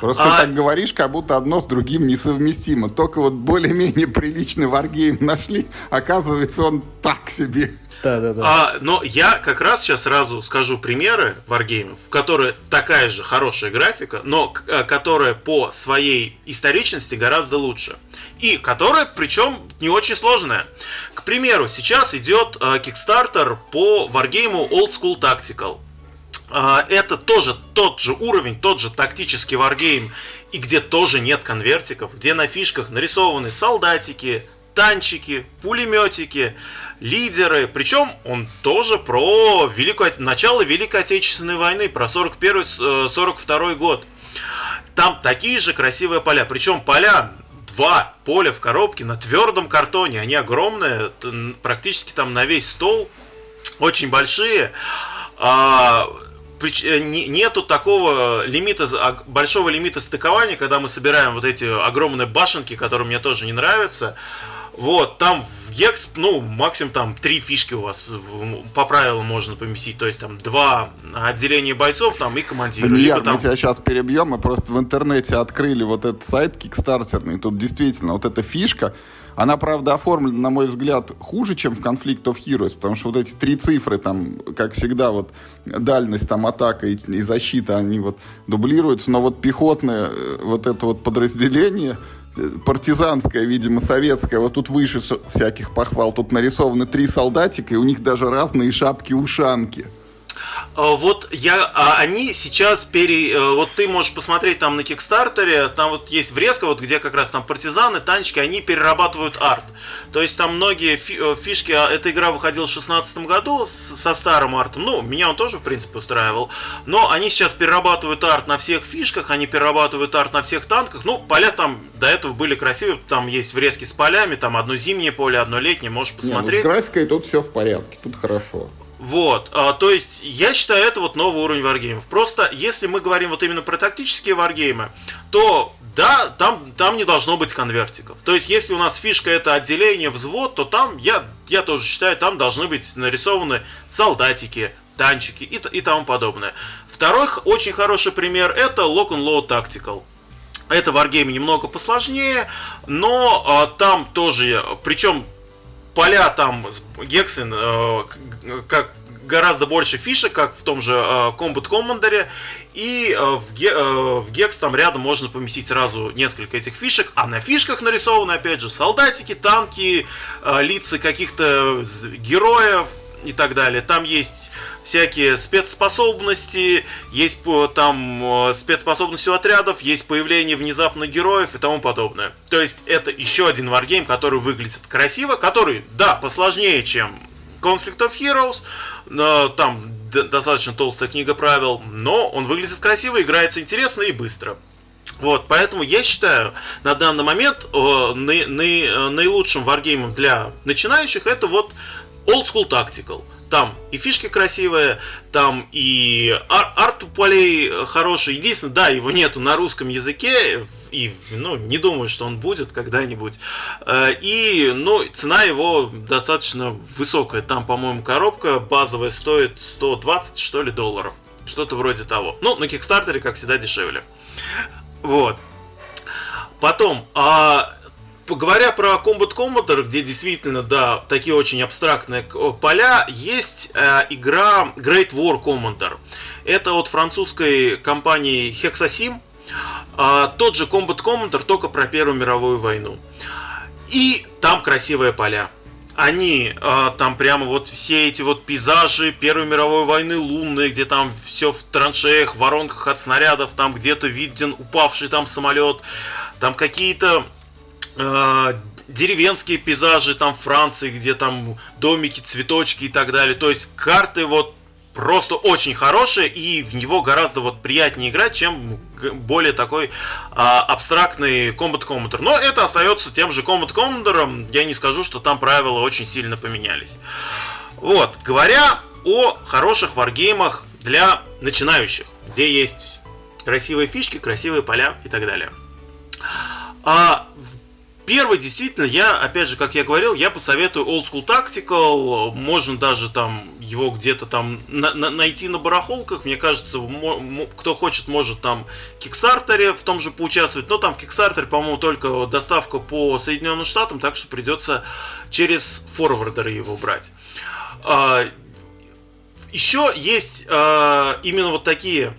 Просто а... так говоришь, как будто одно с другим несовместимо. Только вот более-менее приличный варгейм нашли, оказывается, он так себе. Да, да, да. А, но я как раз сейчас сразу скажу примеры варгеймов, в которые такая же хорошая графика, но э, которая по своей историчности гораздо лучше. И которая, причем, не очень сложная. К примеру, сейчас идет э, Kickstarter по варгейму Old School Tactical. а, это тоже тот же уровень, тот же тактический варгейм, и где тоже нет конвертиков, где на фишках нарисованы солдатики, танчики, пулеметики, лидеры. Причем он тоже про великую, начало Великой Отечественной войны, про 41-42 э, год. Там такие же красивые поля. Причем поля два поля в коробке на твердом картоне. Они огромные, практически там на весь стол. Очень большие. А, Э, нету такого лимита, большого лимита стыкования, когда мы собираем вот эти огромные башенки, которые мне тоже не нравятся. Вот, там в Гекс, ну, максимум там три фишки у вас по правилам можно поместить. То есть там два отделения бойцов там и командира. Илья, там... мы тебя сейчас перебьем. Мы просто в интернете открыли вот этот сайт кикстартерный. Тут действительно вот эта фишка, она, правда, оформлена, на мой взгляд, хуже, чем в Conflict of Heroes, потому что вот эти три цифры, там, как всегда, вот дальность, там, атака и, и защита, они вот дублируются, но вот пехотное э, вот это вот подразделение, партизанское, видимо, советское, вот тут выше всяких похвал, тут нарисованы три солдатика, и у них даже разные шапки-ушанки. Э, вот я, а они сейчас пере, э, вот ты можешь посмотреть там на Кикстартере, там вот есть врезка, вот где как раз там партизаны, танчики, они перерабатывают арт. То есть там многие э, фишки, а, эта игра выходила в 2016 году со старым артом, ну, меня он тоже, в принципе, устраивал, но они сейчас перерабатывают арт на всех фишках, они перерабатывают арт на всех танках, ну, поля там до этого были красивые, там есть врезки с полями, там одно зимнее поле, одно летнее, можешь посмотреть. Не, ну, с графикой тут все в порядке, тут хорошо. Вот, а, то есть я считаю это вот новый уровень варгеймов. Просто если мы говорим вот именно про тактические варгеймы, то да, там, там не должно быть конвертиков. То есть если у нас фишка это отделение, взвод, то там я, я тоже считаю, там должны быть нарисованы солдатики, танчики и, и тому подобное. Второй очень хороший пример это Lock and Load Tactical. Это варгейм немного посложнее, но а, там тоже, причем поля там Гексен э, как гораздо больше фишек, как в том же э, Combat Commander, и э, в, Ге, э, в Гекс там рядом можно поместить сразу несколько этих фишек, а на фишках нарисованы, опять же, солдатики, танки, э, лица каких-то героев и так далее. Там есть всякие спецспособности, есть там э, спецспособности у отрядов, есть появление внезапно героев и тому подобное. То есть это еще один варгейм, который выглядит красиво, который, да, посложнее, чем Conflict of Heroes, но там достаточно толстая книга правил, но он выглядит красиво, играется интересно и быстро. Вот, поэтому я считаю, на данный момент э, на, на, э, наилучшим варгеймом для начинающих это вот Old School Tactical. Там и фишки красивые, там и ар- арт у полей хороший. Единственное, да, его нету на русском языке, и ну, не думаю, что он будет когда-нибудь. Э, и ну, цена его достаточно высокая. Там, по-моему, коробка базовая стоит 120, что ли, долларов. Что-то вроде того. Ну, на Кикстартере, как всегда, дешевле. Вот. Потом, а Говоря про Combat Commander, где действительно, да, такие очень абстрактные поля, есть э, игра Great War Commander. Это от французской компании Hexasim. Э, тот же Combat Commander, только про Первую мировую войну. И там красивые поля. Они э, там прямо вот все эти вот пейзажи Первой мировой войны лунные, где там все в траншеях, воронках от снарядов, там где-то виден упавший там самолет, там какие-то э, деревенские пейзажи там Франции, где там домики, цветочки и так далее. То есть карты вот просто очень хорошие и в него гораздо вот приятнее играть, чем более такой а, абстрактный Combat Commander. Но это остается тем же Combat Commander. Я не скажу, что там правила очень сильно поменялись. Вот, говоря о хороших варгеймах для начинающих, где есть красивые фишки, красивые поля и так далее. А Первый, действительно, я, опять же, как я говорил, я посоветую Old School Tactical. Можно даже там его где-то там на на найти на барахолках. Мне кажется, кто хочет, может там в Кикстартере в том же поучаствовать. Но там в Кикстартере, по-моему, только доставка по Соединенным Штатам, так что придется через форвардеры его брать. А, еще есть а, именно вот такие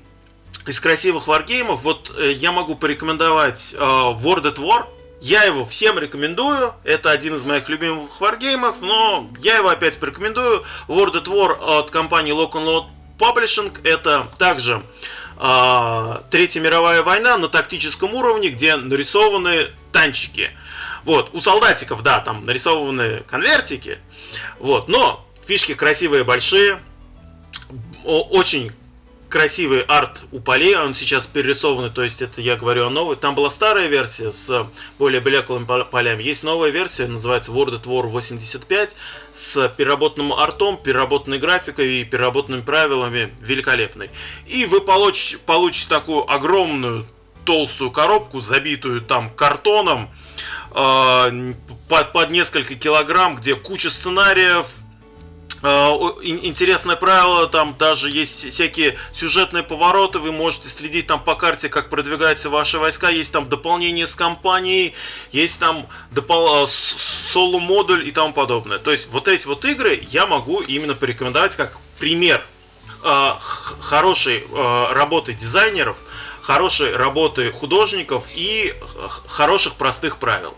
из красивых варгеймов. Вот э, я могу порекомендовать а, World at War я его всем рекомендую. Это один из моих любимых варгеймов, но я его опять порекомендую. World at War от компании Lock and Load Publishing это также э, Третья мировая война на тактическом уровне, где нарисованы танчики. Вот, у солдатиков, да, там нарисованы конвертики, вот, но фишки красивые, большие, очень красивый арт у полей, он сейчас перерисованный, то есть это я говорю о новой. Там была старая версия с более блеклыми полями, есть новая версия, называется World at War 85, с переработанным артом, переработанной графикой и переработанными правилами, великолепной. И вы получите, получите такую огромную толстую коробку, забитую там картоном, э, под, под несколько килограмм, где куча сценариев, интересное правило, там даже есть всякие сюжетные повороты, вы можете следить там по карте, как продвигаются ваши войска, есть там дополнение с компанией, есть там допол- а, соло-модуль и тому подобное. То есть вот эти вот игры я могу именно порекомендовать как пример э, хорошей э, работы дизайнеров, хорошей работы художников и хороших простых правил.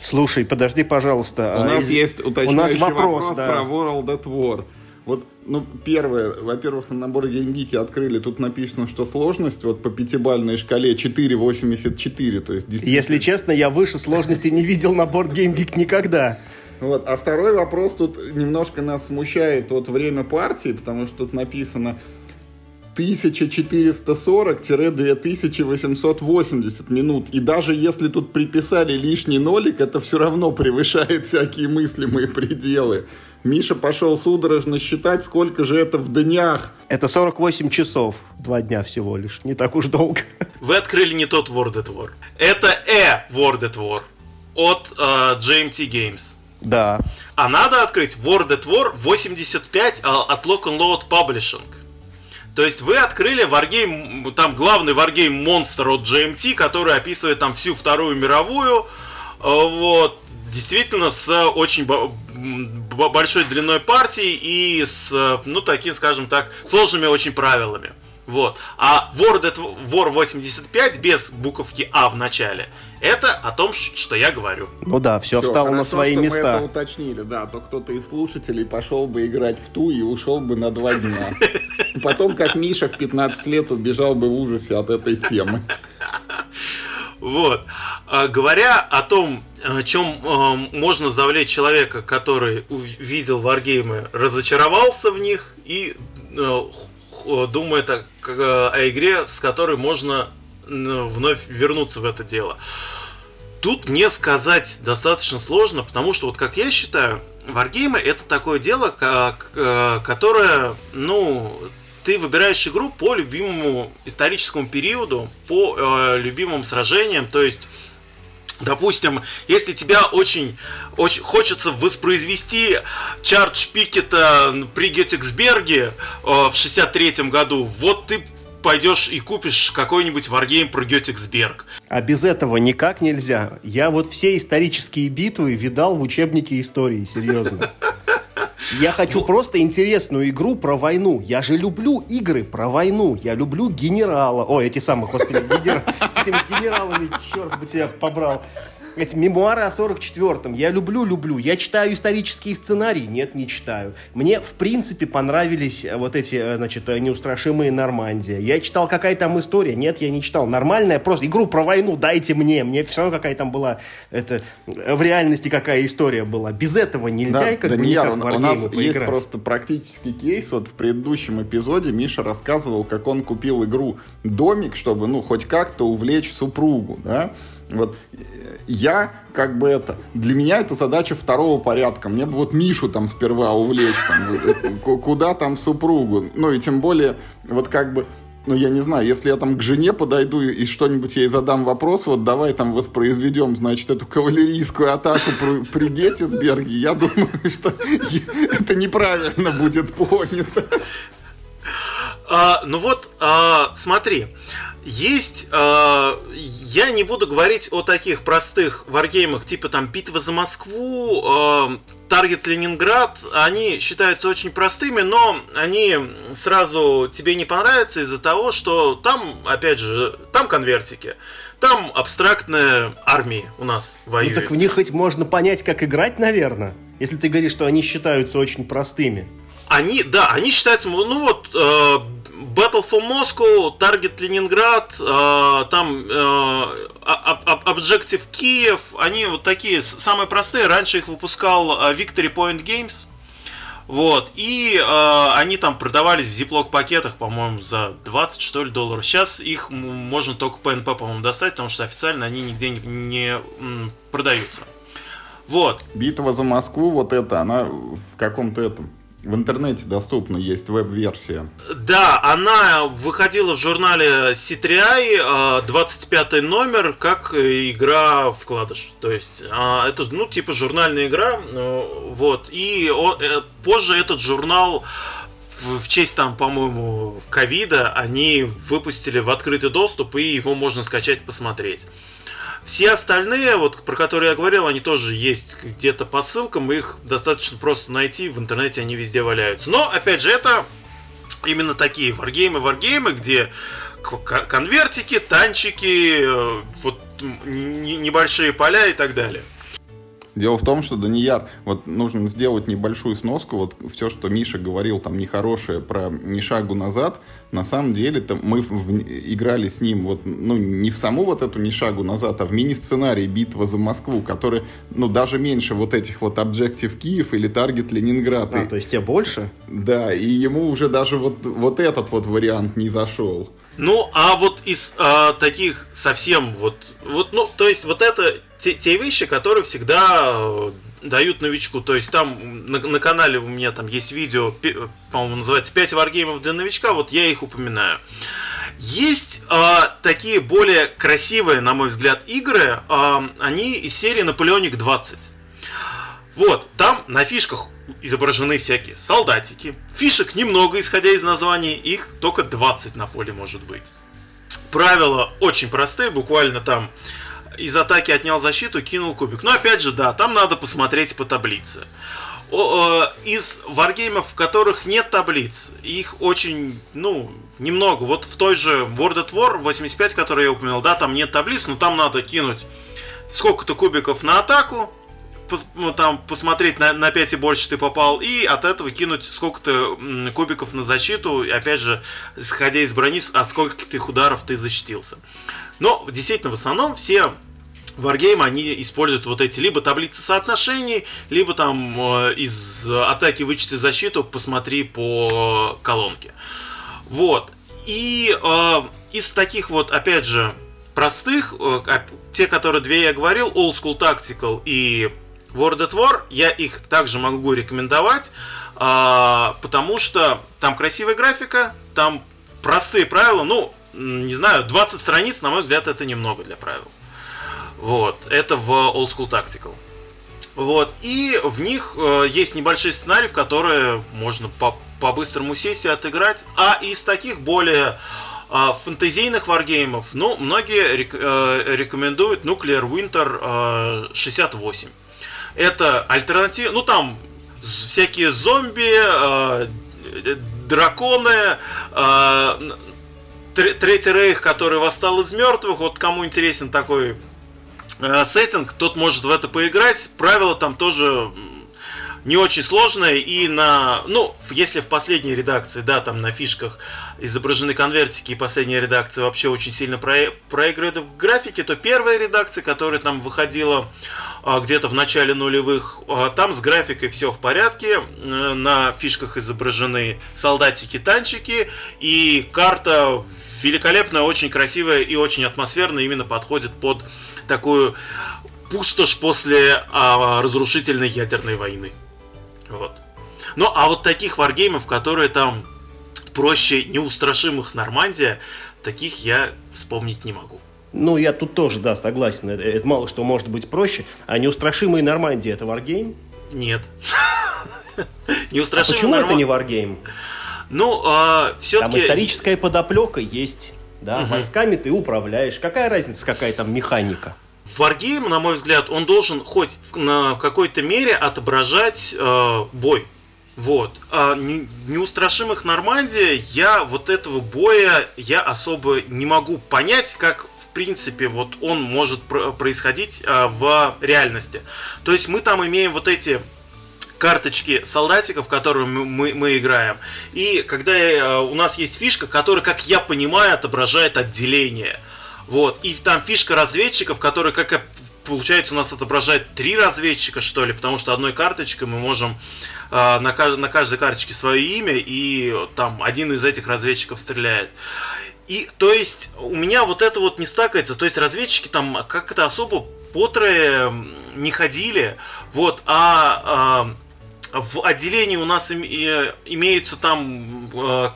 Слушай, подожди, пожалуйста. У а нас из... есть уточняющий у нас вопрос, вопрос да. про World at War. Вот, ну, первое, во-первых, набор геймгики открыли, тут написано, что сложность вот по пятибальной шкале 4,84, то есть действительно... Если честно, я выше сложности не видел набор геймгик никогда. Вот. А второй вопрос тут немножко нас смущает вот время партии, потому что тут написано 1440-2880 минут. И даже если тут приписали лишний нолик, это все равно превышает всякие мыслимые пределы. Миша пошел судорожно считать, сколько же это в днях. Это 48 часов. Два дня всего лишь. Не так уж долго. Вы открыли не тот World at War. Это э World at War от uh, э, GMT Games. Да. А надо открыть World at War 85 а, от Lock and Load Publishing. То есть вы открыли Wargame, там главный Wargame монстр от GMT, который описывает там всю Вторую мировую. Э, вот, действительно с очень большой длиной партии и с, ну, таким, скажем так, сложными очень правилами. Вот. А War, War 85 без буковки А в начале, это о том, что я говорю. Ну да, все, все встало хорошо, на свои что места. Мы это уточнили, да, то кто-то из слушателей пошел бы играть в ту и ушел бы на два дня. [LAUGHS] Потом, как Миша в 15 лет, убежал бы в ужасе от этой темы. Вот. А, говоря о том, чем а, можно завлечь человека, который увидел варгеймы, разочаровался в них и а, думает о, о игре, с которой можно вновь вернуться в это дело. Тут мне сказать достаточно сложно, потому что, вот как я считаю, варгеймы это такое дело, как, которое, ну, ты выбираешь игру по любимому историческому периоду, по э, любимым сражениям, то есть Допустим, если тебя очень, очень хочется воспроизвести Чардж Пикета при Геттиксберге э, в 63 году, вот ты пойдешь и купишь какой-нибудь варгейм про Геттиксберг. А без этого никак нельзя. Я вот все исторические битвы видал в учебнике истории, серьезно. [LAUGHS] Я хочу просто интересную игру про войну. Я же люблю игры про войну. Я люблю генерала. О, эти самых, господи, генерал, [LAUGHS] с этими генералами, черт бы тебя побрал эти мемуары о 44-м. Я люблю, люблю. Я читаю исторические сценарии? Нет, не читаю. Мне, в принципе, понравились э, вот эти, э, значит, э, неустрашимые Нормандия. Я читал, какая там история? Нет, я не читал. Нормальная, просто игру про войну дайте мне. Мне все равно, какая там была, это, в реальности какая история была. Без этого нельзя, да, как Данияр, бы, у, у нас поиграть. есть просто практический кейс. Вот в предыдущем эпизоде Миша рассказывал, как он купил игру «Домик», чтобы, ну, хоть как-то увлечь супругу, да? Вот я как бы это... Для меня это задача второго порядка. Мне бы вот Мишу там сперва увлечь, там, куда там супругу. Ну и тем более, вот как бы ну, я не знаю, если я там к жене подойду и что-нибудь ей задам вопрос, вот давай там воспроизведем, значит, эту кавалерийскую атаку при, при Геттисберге, я думаю, что [LAUGHS] это неправильно будет понято. А, ну вот, а, смотри, есть, э, я не буду говорить о таких простых варгеймах, типа там «Битва за Москву», э, «Таргет Ленинград», они считаются очень простыми, но они сразу тебе не понравятся из-за того, что там, опять же, там конвертики, там абстрактная армия у нас воюет. Ну так в них хоть можно понять, как играть, наверное, если ты говоришь, что они считаются очень простыми. они, да, они считаются, ну вот, э, Battle for Moscow, Target Ленинград, там э, Objective Kiev, они вот такие самые простые. Раньше их выпускал Victory Point Games. Вот, и э, они там продавались в зиплок пакетах, по-моему, за 20 что ли долларов. Сейчас их можно только по по-моему, достать, потому что официально они нигде не, не м, продаются. Вот. Битва за Москву, вот это, она в каком-то этом в интернете доступна, есть веб-версия. Да, она выходила в журнале C3i, 25 а, номер, как игра вкладыш. То есть, а, это, ну, типа журнальная игра, ну, вот. И э, позже этот журнал в честь там, по-моему, ковида, они выпустили в открытый доступ, и его можно скачать, посмотреть. Все остальные, вот про которые я говорил, они тоже есть где-то по ссылкам, их достаточно просто найти, в интернете они везде валяются. Но, опять же, это именно такие варгеймы, варгеймы, где конвертики, танчики, э, вот небольшие поля и так далее. Дело в том, что Данияр, вот нужно сделать небольшую сноску, вот все, что Миша говорил там нехорошее про ни шагу назад, на самом деле там мы в, играли с ним вот, ну, не в саму вот эту ни шагу назад, а в мини-сценарий «Битва за Москву», который, ну, даже меньше вот этих вот Objective Киев или Target Ленинград. А, и, то есть тебе больше? Да, и ему уже даже вот, вот этот вот вариант не зашел. Ну, а вот из а, таких совсем вот, вот, ну, то есть вот это те, те вещи, которые всегда э, дают новичку. То есть там на, на канале у меня там есть видео, по-моему, называется 5 варгеймов для новичка, вот я их упоминаю. Есть э, такие более красивые, на мой взгляд, игры. Э, они из серии Наполеоник 20. Вот, там на фишках изображены всякие солдатики. Фишек немного, исходя из названий, их только 20 на поле может быть. Правила очень простые, буквально там из атаки отнял защиту, кинул кубик. Но опять же, да, там надо посмотреть по таблице. О, э, из варгеймов, в которых нет таблиц, их очень, ну, немного. Вот в той же World at War 85, который я упомянул, да, там нет таблиц, но там надо кинуть сколько-то кубиков на атаку, там посмотреть на, на 5 и больше ты попал, и от этого кинуть сколько-то кубиков на защиту, и опять же, исходя из брони, от скольких ударов ты защитился. Но действительно, в основном все Wargame, они используют вот эти либо таблицы соотношений, либо там э, из атаки вычти защиту, посмотри по колонке. Вот. И э, из таких вот, опять же, простых, э, те, которые две я говорил, Old School Tactical и World at War, я их также могу рекомендовать, э, потому что там красивая графика, там простые правила, ну, не знаю, 20 страниц, на мой взгляд, это немного для правил. Вот, это в Old School Tactical. Вот, и в них э, есть небольшие сценарии, в которые можно по, по-быстрому сесть и отыграть. А из таких более э, фэнтезийных варгеймов, ну, многие рек, э, рекомендуют Nuclear Winter э, 68. Это альтернатива, ну, там всякие зомби, э, драконы, э, Третий Рейх, который восстал из мертвых, вот кому интересен такой э, сеттинг, тот может в это поиграть. Правила там тоже не очень сложные и на, ну, если в последней редакции, да, там на фишках изображены конвертики и последняя редакция вообще очень сильно про, проигрывает в графике, то первая редакция, которая там выходила а, где-то в начале нулевых, а, там с графикой все в порядке, э, на фишках изображены солдатики, танчики и карта великолепная, очень красивая и очень атмосферная, именно подходит под такую пустошь после а, разрушительной ядерной войны. Вот. Ну, а вот таких варгеймов, которые там проще неустрашимых Нормандия, таких я вспомнить не могу. Ну, я тут тоже, да, согласен. Это, это мало что может быть проще. А неустрашимые Нормандия это варгейм? Нет. [LAUGHS] А почему это не варгейм? Ну, а, все-таки... Там историческая подоплека есть. Да, войсками ты управляешь. Какая разница, какая там механика? Wargame, на мой взгляд, он должен хоть на какой-то мере отображать э, бой. Вот. А не, неустрашимых Нормандия, я вот этого боя я особо не могу понять, как в принципе вот он может происходить а, в реальности. То есть мы там имеем вот эти карточки солдатиков, которые мы, мы, мы играем. И когда я, у нас есть фишка, которая, как я понимаю, отображает отделение. Вот. И там фишка разведчиков, которая, как получается, у нас отображает три разведчика, что ли, потому что одной карточкой мы можем э, на, на каждой карточке свое имя, и там один из этих разведчиков стреляет. И, то есть, у меня вот это вот не стакается, то есть, разведчики там как-то особо потрое не ходили, вот, а, а в отделении у нас им, и, имеются там а,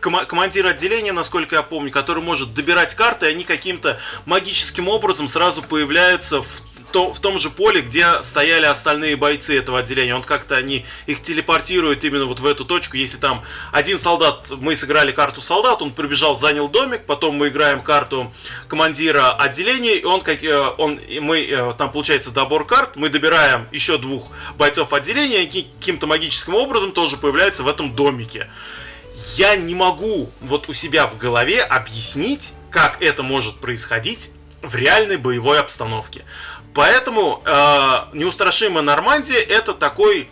командир отделения, насколько я помню, который может добирать карты, и они каким-то магическим образом сразу появляются в то, в том же поле, где стояли остальные бойцы этого отделения. Он как-то они их телепортирует именно вот в эту точку. Если там один солдат, мы сыграли карту солдат, он прибежал, занял домик, потом мы играем карту командира отделения, и он как э, он мы э, там получается добор карт, мы добираем еще двух бойцов отделения, и каким-то магическим образом тоже появляется в этом домике. Я не могу вот у себя в голове объяснить, как это может происходить в реальной боевой обстановке. Поэтому э, неустрашимая Нормандия это такой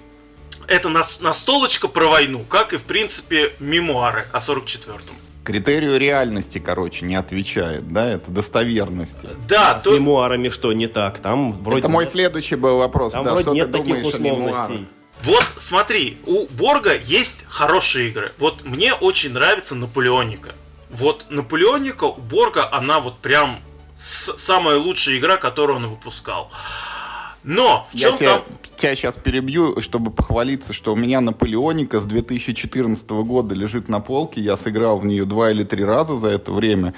это настолочка про войну, как и в принципе мемуары о 44-м. Критерию реальности, короче, не отвечает, да, это достоверности. Да, а то... с мемуарами что не так? Там вроде Это мой следующий был вопрос. Там да, вроде что нет ты таких условностей. Вот смотри, у Борга есть хорошие игры. Вот мне очень нравится Наполеоника. Вот Наполеоника у Борга, она вот прям самая лучшая игра, которую он выпускал. Но в чем Я тебя, там... тебя сейчас перебью, чтобы похвалиться, что у меня Наполеоника с 2014 года лежит на полке. Я сыграл в нее два или три раза за это время.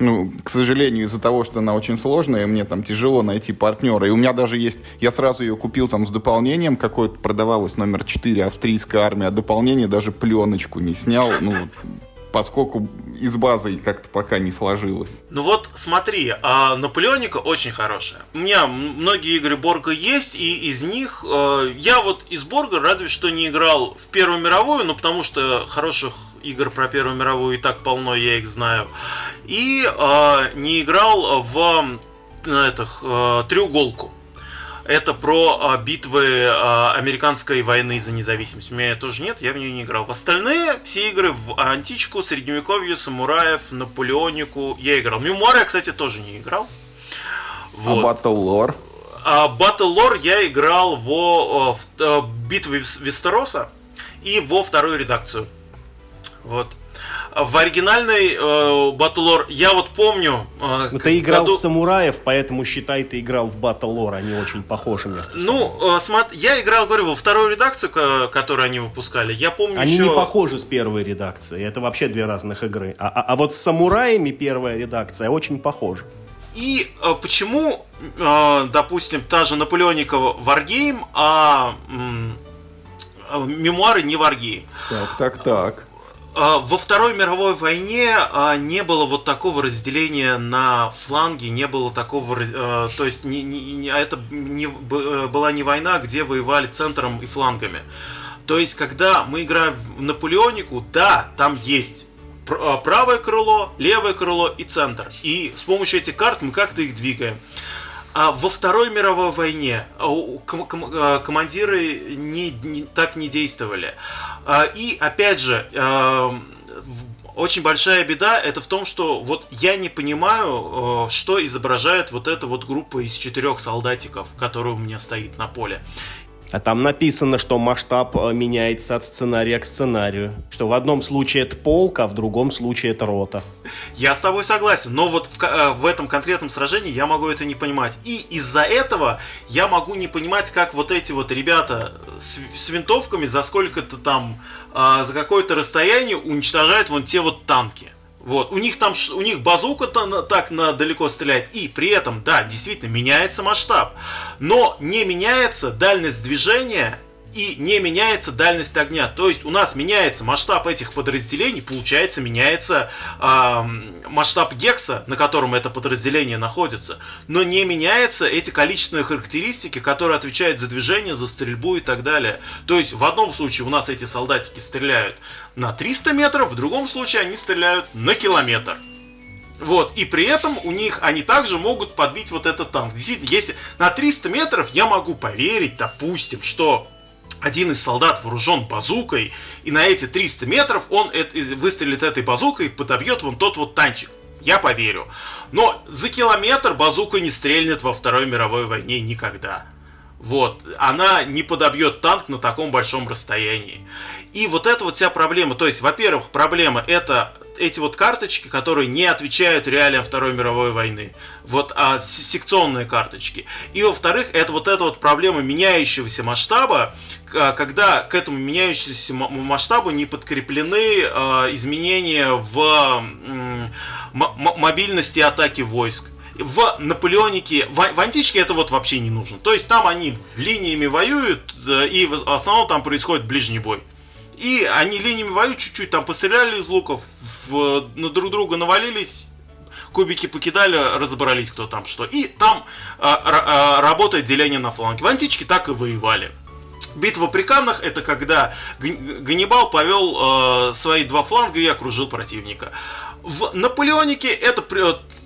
Ну, к сожалению, из-за того, что она очень сложная, мне там тяжело найти партнера. И у меня даже есть... Я сразу ее купил там с дополнением какой-то, продавалось номер 4, австрийская армия, а дополнение даже пленочку не снял. Ну, поскольку из базы как-то пока не сложилось. Ну вот смотри, а Наполеоника очень хорошая. У меня многие игры Борга есть, и из них э, я вот из Борга разве что не играл в Первую мировую, ну потому что хороших игр про Первую мировую и так полно, я их знаю. И э, не играл в на этих, э, треуголку. Это про а, битвы а, американской войны за независимость. У меня тоже нет, я в нее не играл. В остальные все игры в античку, средневековье, самураев, Наполеонику я играл. Мемуары я, кстати, тоже не играл. Вот. А Battle Lore? А Battle Lore я играл во, в, в, в битвы Вестероса и во вторую редакцию. Вот. В оригинальной э, Battle я вот помню... Э, ну, ты играл году... в самураев, поэтому считай, ты играл в Battle Lore, они очень похожи между собой. Ну, э, смотр... я играл, говорю, во вторую редакцию, которую они выпускали. Я помню Они еще... не похожи с первой редакцией, это вообще две разных игры. А, а, а вот с самураями первая редакция очень похожа. И э, почему, э, допустим, та же Наполеоникова Wargame, а э, мемуары не Wargame? Так, так, так. А, во Второй мировой войне а, не было вот такого разделения на фланги, не было такого, а, то есть не, не, это не, была не война, где воевали центром и флангами. То есть, когда мы играем в Наполеонику, да, там есть правое крыло, левое крыло и центр. И с помощью этих карт мы как-то их двигаем. А во Второй мировой войне командиры не, не, так не действовали. А, и опять же, а, очень большая беда это в том, что вот я не понимаю, что изображает вот эта вот группа из четырех солдатиков, которая у меня стоит на поле. А там написано, что масштаб э, меняется от сценария к сценарию. Что в одном случае это полка, а в другом случае это рота. Я с тобой согласен, но вот в, э, в этом конкретном сражении я могу это не понимать. И из-за этого я могу не понимать, как вот эти вот ребята с, с винтовками за сколько-то там, э, за какое-то расстояние уничтожают вон те вот танки. Вот, у них там, у них базука -то так на далеко стреляет, и при этом, да, действительно, меняется масштаб, но не меняется дальность движения и не меняется дальность огня. То есть у нас меняется масштаб этих подразделений, получается меняется э, масштаб гекса, на котором это подразделение находится, но не меняются эти количественные характеристики, которые отвечают за движение, за стрельбу и так далее. То есть в одном случае у нас эти солдатики стреляют на 300 метров, в другом случае они стреляют на километр. Вот, и при этом у них они также могут подбить вот этот танк. Действительно, если на 300 метров я могу поверить, допустим, что один из солдат вооружен базукой, и на эти 300 метров он выстрелит этой базукой подобьет вон тот вот танчик. Я поверю. Но за километр базука не стрельнет во Второй мировой войне никогда. Вот. Она не подобьет танк на таком большом расстоянии. И вот это вот вся проблема. То есть, во-первых, проблема это эти вот карточки, которые не отвечают реалиям Второй мировой войны. Вот а, секционные карточки. И во-вторых, это вот эта вот проблема меняющегося масштаба, когда к этому меняющемуся масштабу не подкреплены а, изменения в мобильности атаки войск в Наполеонике, в, в античке это вот вообще не нужно. То есть там они линиями воюют, и в основном там происходит ближний бой. И они линиями воюют чуть-чуть, там постреляли из луков, в, на друг друга навалились, кубики покидали, разобрались кто там что. И там а, а, работает деление на фланге. В античке так и воевали. Битва при Каннах это когда Ганнибал повел э, свои два фланга и окружил противника. В Наполеонике это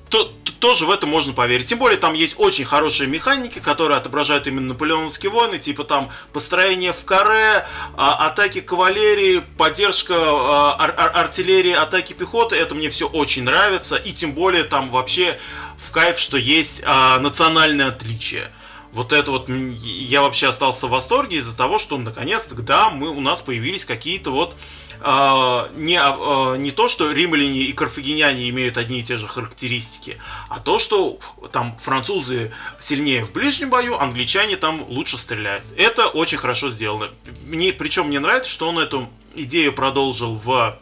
то, тоже в это можно поверить. Тем более там есть очень хорошие механики, которые отображают именно наполеоновские войны, типа там построение в каре, а, атаки кавалерии, поддержка а, ар- ар- артиллерии, атаки пехоты. Это мне все очень нравится. И тем более там вообще в кайф, что есть а, национальное отличие вот это вот я вообще остался в восторге из-за того, что наконец-то, да, мы, у нас появились какие-то вот э, не, э, не то, что римляне и карфагеняне имеют одни и те же характеристики, а то, что там французы сильнее в ближнем бою, англичане там лучше стреляют. Это очень хорошо сделано. Мне, причем мне нравится, что он эту идею продолжил в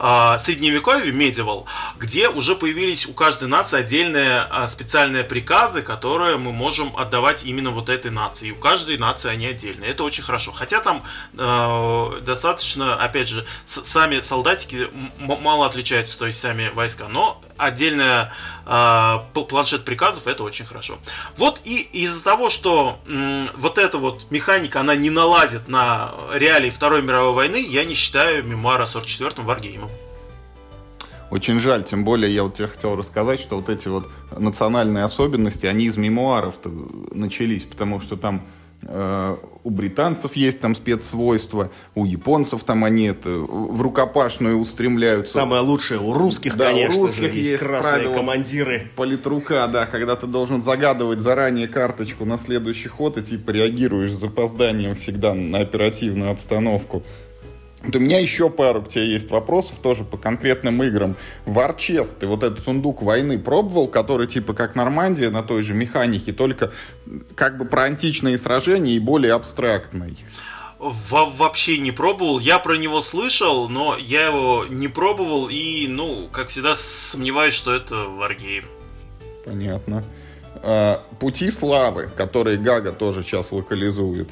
э, средневековье, medieval, где уже появились у каждой нации отдельные э, специальные приказы, которые мы можем отдавать именно вот этой нации. И у каждой нации они отдельные. Это очень хорошо. Хотя там э, достаточно, опять же, сами солдатики мало отличаются, то есть сами войска, но отдельная э, планшет приказов, это очень хорошо. Вот и из-за того, что м, вот эта вот механика, она не налазит на реалии Второй мировой войны, я не считаю мемуара 44-м варгеймом. Очень жаль, тем более я вот тебе хотел рассказать, что вот эти вот национальные особенности, они из мемуаров начались, потому что там Э, у британцев есть там спецсвойства, у японцев там они это в рукопашную устремляются. Самое лучшее у русских, да, конечно у русских же, есть, есть красные командиры. Политрука, да, когда ты должен загадывать заранее карточку на следующий ход и типа реагируешь с запозданием всегда на оперативную обстановку. Вот у меня еще пару к тебе есть вопросов тоже по конкретным играм. Варчест, ты вот этот сундук войны пробовал, который типа как Нормандия на той же механике, только как бы про античные сражения и более абстрактный? Во вообще не пробовал. Я про него слышал, но я его не пробовал и, ну, как всегда, сомневаюсь, что это Wargame. Понятно. А, Пути славы, которые Гага тоже сейчас локализует.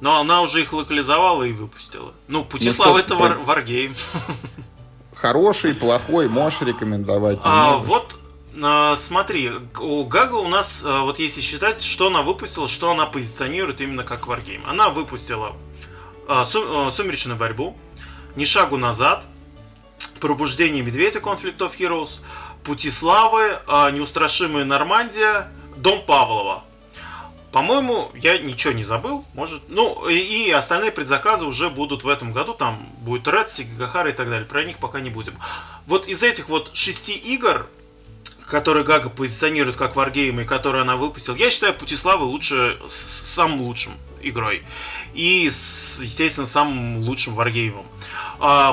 Но она уже их локализовала и выпустила. Ну, Путислав ну, это вар, Wargame. [LAUGHS] Хороший, плохой, можешь рекомендовать? А, вот, а, смотри, у Гага у нас, а, вот если считать, что она выпустила, что она позиционирует именно как Wargame. Она выпустила а, сум, Сумеречную борьбу, Ни шагу назад, Пробуждение Медведя, Conflict of Heroes, Пути славы, Неустрашимая Нормандия, Дом Павлова. По-моему, я ничего не забыл. Может, ну и, остальные предзаказы уже будут в этом году. Там будет Редси, Гагахара и так далее. Про них пока не будем. Вот из этих вот шести игр, которые Гага позиционирует как варгеймы, и которые она выпустила, я считаю Путиславы лучше, самым лучшим игрой. И, естественно, самым лучшим варгеймом.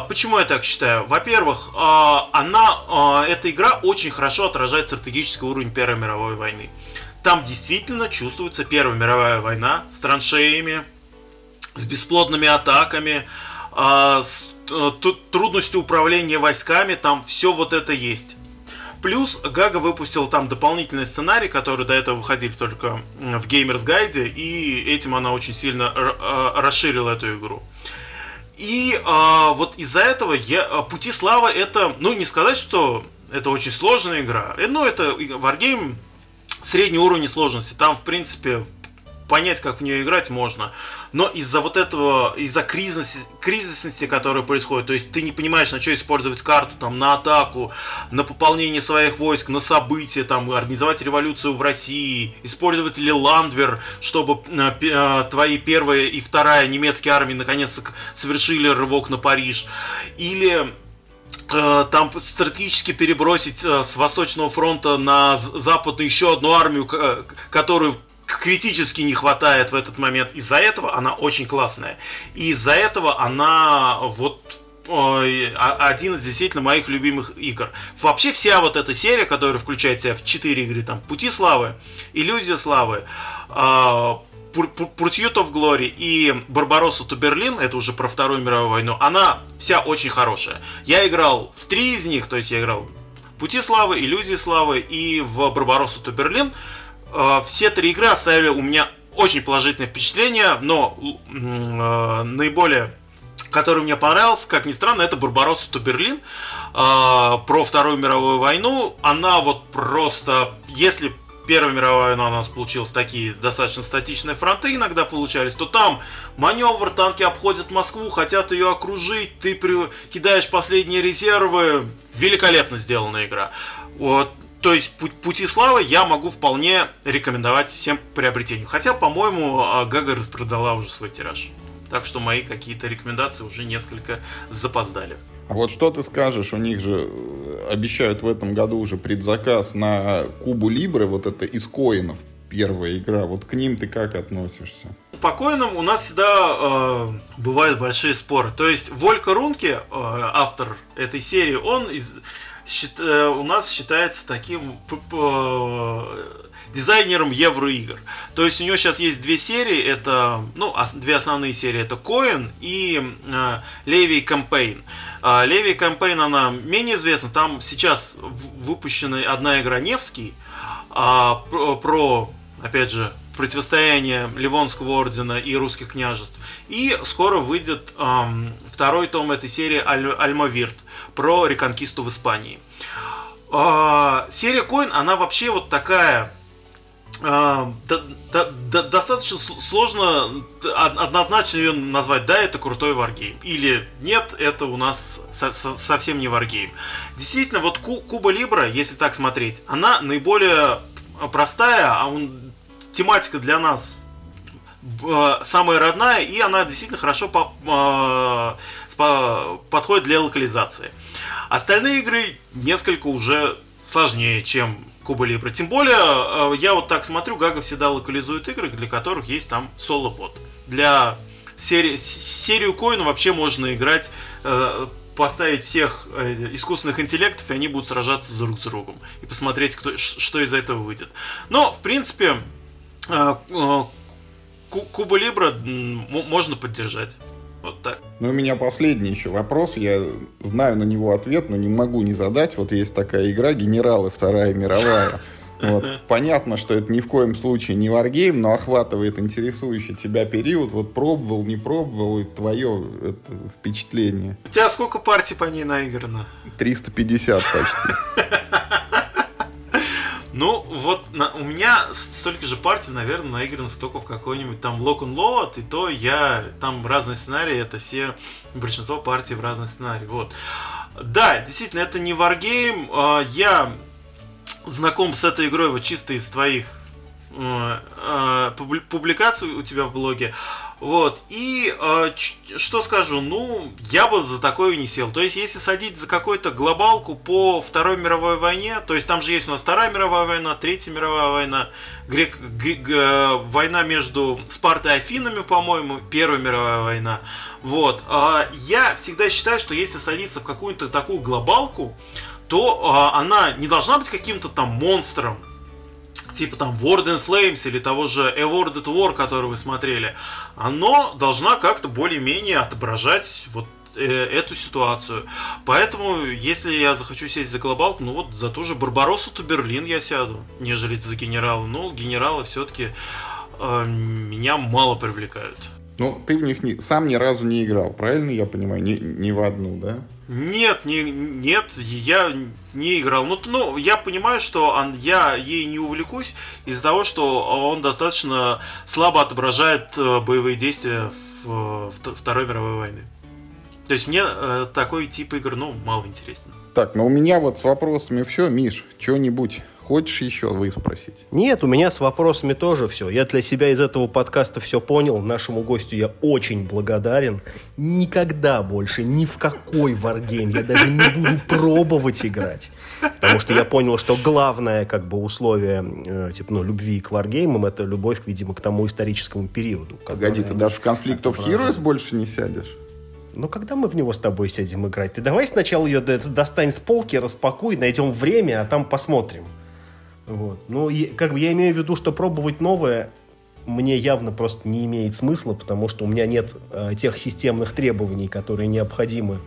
Почему я так считаю? Во-первых, а, она, а, эта игра очень хорошо отражает стратегический уровень Первой мировой войны. Там действительно чувствуется Первая мировая война с траншеями, с бесплодными атаками, а, с э, трудностью управления войсками, там все вот это есть. Плюс Гага выпустил там дополнительный сценарий, который до этого выходили только в Guide, и этим она очень сильно э, расширила эту игру. И а, вот из-за этого я, а, Пути Славы это, ну не сказать, что это очень сложная игра, но это Wargame средний уровень сложности. Там, в принципе, понять, как в нее играть можно. Но из-за вот этого, из-за кризисности, кризисности, которая происходит, то есть ты не понимаешь, на что использовать карту, там, на атаку, на пополнение своих войск, на события, там, организовать революцию в России, использовать ли Ландвер, чтобы э, э, твои первая и вторая немецкие армии наконец-то совершили рывок на Париж. Или там стратегически перебросить э, с Восточного фронта на Запад еще одну армию, которую критически не хватает в этот момент. Из-за этого она очень классная. Из-за этого она вот один из действительно моих любимых игр. Вообще вся вот эта серия, которая включает в себя в 4 игры, там, Пути Славы, Иллюзия Славы, Pursuit of Glory и Барбаросу Berlin, это уже про Вторую мировую войну, она вся очень хорошая. Я играл в три из них, то есть я играл Пути Славы, Иллюзии Славы и в Барбаросу Berlin. А, все три игры оставили у меня очень положительное впечатление, но э, наиболее который мне понравился, как ни странно, это Барбаросса то Берлин э, про Вторую мировую войну. Она вот просто, если Первая мировая война у нас получилась такие достаточно статичные фронты иногда получались, то там маневр, танки обходят Москву, хотят ее окружить, ты при... кидаешь последние резервы. Великолепно сделана игра. Вот. То есть пути славы я могу вполне рекомендовать всем приобретению. Хотя, по-моему, а, Гага распродала уже свой тираж. Так что мои какие-то рекомендации уже несколько запоздали. А вот что ты скажешь, у них же э, обещают в этом году уже предзаказ на Кубу Либры, вот это из коинов первая игра. Вот к ним ты как относишься? По коинам у нас всегда э, бывают большие споры. То есть Волька Рунке, э, автор этой серии, он из, счит, э, у нас считается таким э, дизайнером евроигр. То есть у него сейчас есть две серии, это, ну, две основные серии, это Coin и э, Levy Campaign. Э, Levy Campaign, она менее известна, там сейчас выпущена одна игра Невский, э, про, опять же, противостояние Ливонского ордена и русских княжеств. И скоро выйдет эм, второй том этой серии Аль Альмавирт про реконкисту в Испании. Э, серия Coin, она вообще вот такая да, да, да, достаточно сложно однозначно ее назвать, да, это крутой варгейм, или нет, это у нас со со совсем не варгейм. Действительно, вот Куба Либра, если так смотреть, она наиболее простая, а он, тематика для нас э, самая родная, и она действительно хорошо по, э, по, подходит для локализации. Остальные игры несколько уже сложнее, чем Куба Либра. Тем более, э, я вот так смотрю, Гага всегда локализует игры, для которых есть там соло-бот. Для серии, серию коина вообще можно играть, э, поставить всех э, искусственных интеллектов, и они будут сражаться друг с другом. И посмотреть, кто, что из этого выйдет. Но, в принципе, Куба Либра можно поддержать. Вот так. Ну, у меня последний еще вопрос. Я знаю на него ответ, но не могу не задать. Вот есть такая игра «Генералы. Вторая мировая». Вот. Понятно, что это ни в коем случае не варгейм, но охватывает интересующий тебя период. Вот пробовал, не пробовал, и твое это, впечатление. У тебя сколько партий по ней наиграно? 350 почти. [LAUGHS] Ну, вот на, у меня столько же партий, наверное, наиграно только в какой-нибудь там Lock and Load, и то я, там разные сценарии, это все, большинство партий в разные сценарии, вот. Да, действительно, это не а, я знаком с этой игрой вот чисто из твоих э, э, публикаций у тебя в блоге. Вот. И э, что скажу, ну, я бы за такое не сел. То есть, если садить за какую-то глобалку по Второй мировой войне, то есть там же есть у нас Вторая мировая война, Третья мировая война, грек, г, г, война между Спартой и Афинами, по-моему, Первая мировая война. Вот. Э, я всегда считаю, что если садиться в какую-то такую глобалку, то э, она не должна быть каким-то там монстром, типа там World in Flames или того же A World at War, который вы смотрели, оно должна как-то более-менее отображать вот э, эту ситуацию. Поэтому, если я захочу сесть за глобалку, ну вот за ту же Барбаросу, то Берлин я сяду, нежели за генерала. Но генералы все-таки э, меня мало привлекают. Ну, ты в них не, сам ни разу не играл, правильно я понимаю? Ни, ни в одну, да? Нет, не, нет, я не играл. Ну, ну, я понимаю, что он, я ей не увлекусь из-за того, что он достаточно слабо отображает э, боевые действия в, в Второй мировой войны. То есть мне э, такой тип игр, ну, мало интересен. Так, ну у меня вот с вопросами все. Миш, что-нибудь Хочешь еще вы спросить? Нет, у меня с вопросами тоже все. Я для себя из этого подкаста все понял. Нашему гостю я очень благодарен. Никогда больше ни в какой варгейм я даже не буду пробовать играть. Потому что я понял, что главное как бы условие э, типа, ну, любви к варгеймам это любовь, видимо, к тому историческому периоду. Погоди, ты даже в конфликт of Heroes больше не сядешь? Ну, когда мы в него с тобой сядем играть? Ты давай сначала ее достань с полки, распакуй, найдем время, а там посмотрим. Вот. Ну, и, как бы я имею в виду, что пробовать новое мне явно просто не имеет смысла, потому что у меня нет э, тех системных требований, которые необходимы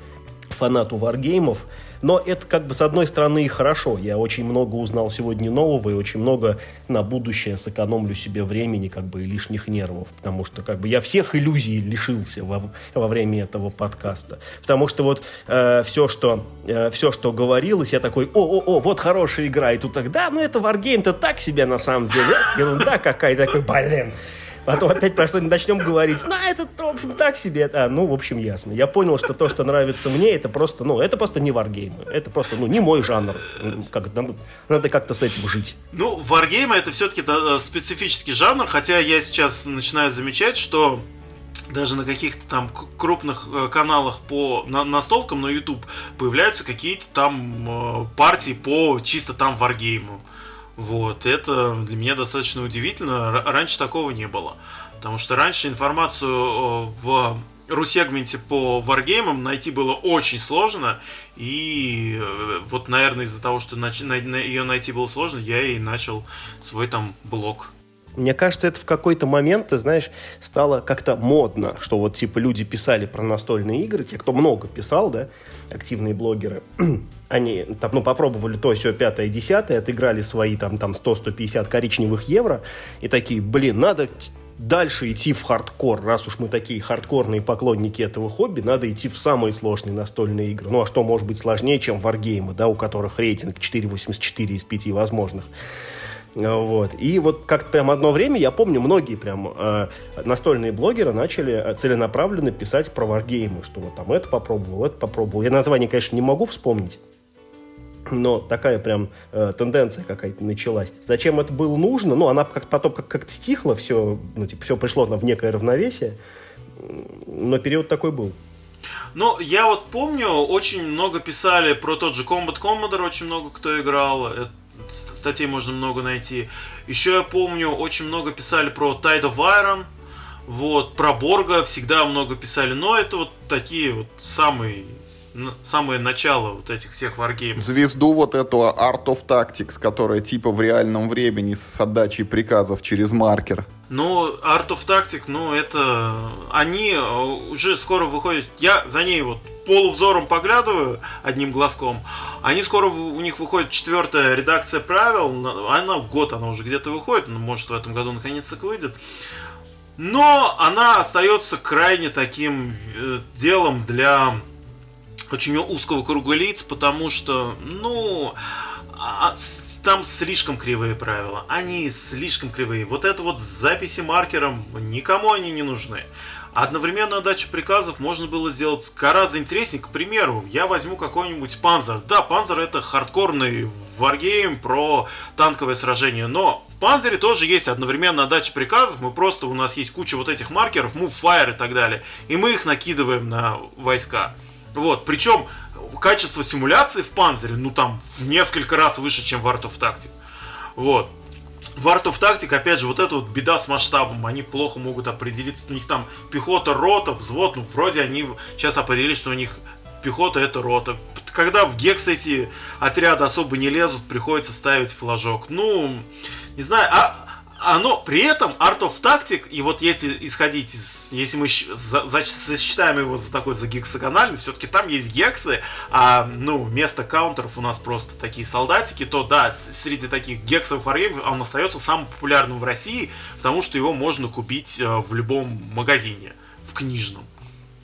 фанату варгеймов. Но это как бы с одной стороны и хорошо. Я очень много узнал сегодня нового и очень много на будущее сэкономлю себе времени как бы и лишних нервов. Потому что как бы я всех иллюзий лишился во, во время этого подкаста. Потому что вот э, все, что, э, все, что говорилось, я такой, о-о-о, вот хорошая игра. И тут так, да, ну это варгейм-то так себе на самом деле. Ерунда какая такой, блин. Потом опять про что-нибудь начнем говорить. На, это, в общем, так себе. А, ну, в общем, ясно. Я понял, что то, что нравится мне, это просто, ну, это просто не варгеймы. Это просто, ну, не мой жанр. Как, надо, надо как-то с этим жить. Ну, варгеймы это все-таки э, специфический жанр, хотя я сейчас начинаю замечать, что даже на каких-то там крупных э, каналах по на, настолкам на YouTube появляются какие-то там э, партии по чисто там варгейму. Вот, это для меня достаточно удивительно. Раньше такого не было. Потому что раньше информацию э, в русегменте по варгеймам найти было очень сложно. И э, вот, наверное, из-за того, что ее найти было сложно, я и начал свой там блог. Мне кажется, это в какой-то момент, ты знаешь, стало как-то модно, что вот типа люди писали про настольные игры, те, кто много писал, да, активные блогеры, [CLEARS THROAT] они там, ну, попробовали то, все, пятое, десятое, отыграли свои там, там 100-150 коричневых евро, и такие, блин, надо дальше идти в хардкор, раз уж мы такие хардкорные поклонники этого хобби, надо идти в самые сложные настольные игры. Ну, а что может быть сложнее, чем варгеймы, да, у которых рейтинг 4,84 из 5 возможных. Вот. И вот как-то прям одно время, я помню, многие прям э, настольные блогеры начали э, целенаправленно писать про варгеймы, что вот там это попробовал, это попробовал. Я название, конечно, не могу вспомнить, но такая прям э, тенденция какая-то началась. Зачем это было нужно? Ну, она как потом как- как-то стихла, все, ну, типа, все пришло в некое равновесие, но период такой был. Ну, я вот помню, очень много писали про тот же Combat Commodore, очень много кто играл. Это статей можно много найти. Еще я помню, очень много писали про Tide of Iron, вот, про Борга всегда много писали, но это вот такие вот самые самое начало вот этих всех варгеймов. Звезду вот эту Art of Tactics, которая типа в реальном времени с отдачей приказов через маркер. Ну, Art of Tactics, ну, это... Они э, уже скоро выходят... Я за ней вот полувзором поглядываю одним глазком. Они скоро, у них выходит четвертая редакция правил. Она год, она уже где-то выходит. Ну, может, в этом году наконец-то выйдет. Но она остается крайне таким э, делом для очень узкого круга лиц, потому что, ну, а, там слишком кривые правила. Они слишком кривые. Вот это вот записи маркером, никому они не нужны. Одновременную дачу приказов можно было сделать гораздо интереснее. К примеру, я возьму какой-нибудь Панзер. Да, Панзер это хардкорный варгейм про танковое сражение, но в Панзере тоже есть одновременная дача приказов. Мы просто, у нас есть куча вот этих маркеров, move, fire и так далее. И мы их накидываем на войска. Вот, причем качество симуляции в Панзере, ну там в несколько раз выше, чем в Art of Tactics. Вот. В Art of Tactic, опять же, вот эта вот беда с масштабом. Они плохо могут определиться. У них там пехота, рота, взвод. Ну, вроде они сейчас определили, что у них пехота это рота. Когда в Гекс эти отряды особо не лезут, приходится ставить флажок. Ну, не знаю, а оно при этом Art of Tactic, и вот если исходить из, если мы за, за, его за такой за гексагональный, все-таки там есть гексы, а ну вместо каунтеров у нас просто такие солдатики, то да, среди таких гексовых варгеймов он остается самым популярным в России, потому что его можно купить э, в любом магазине, в книжном.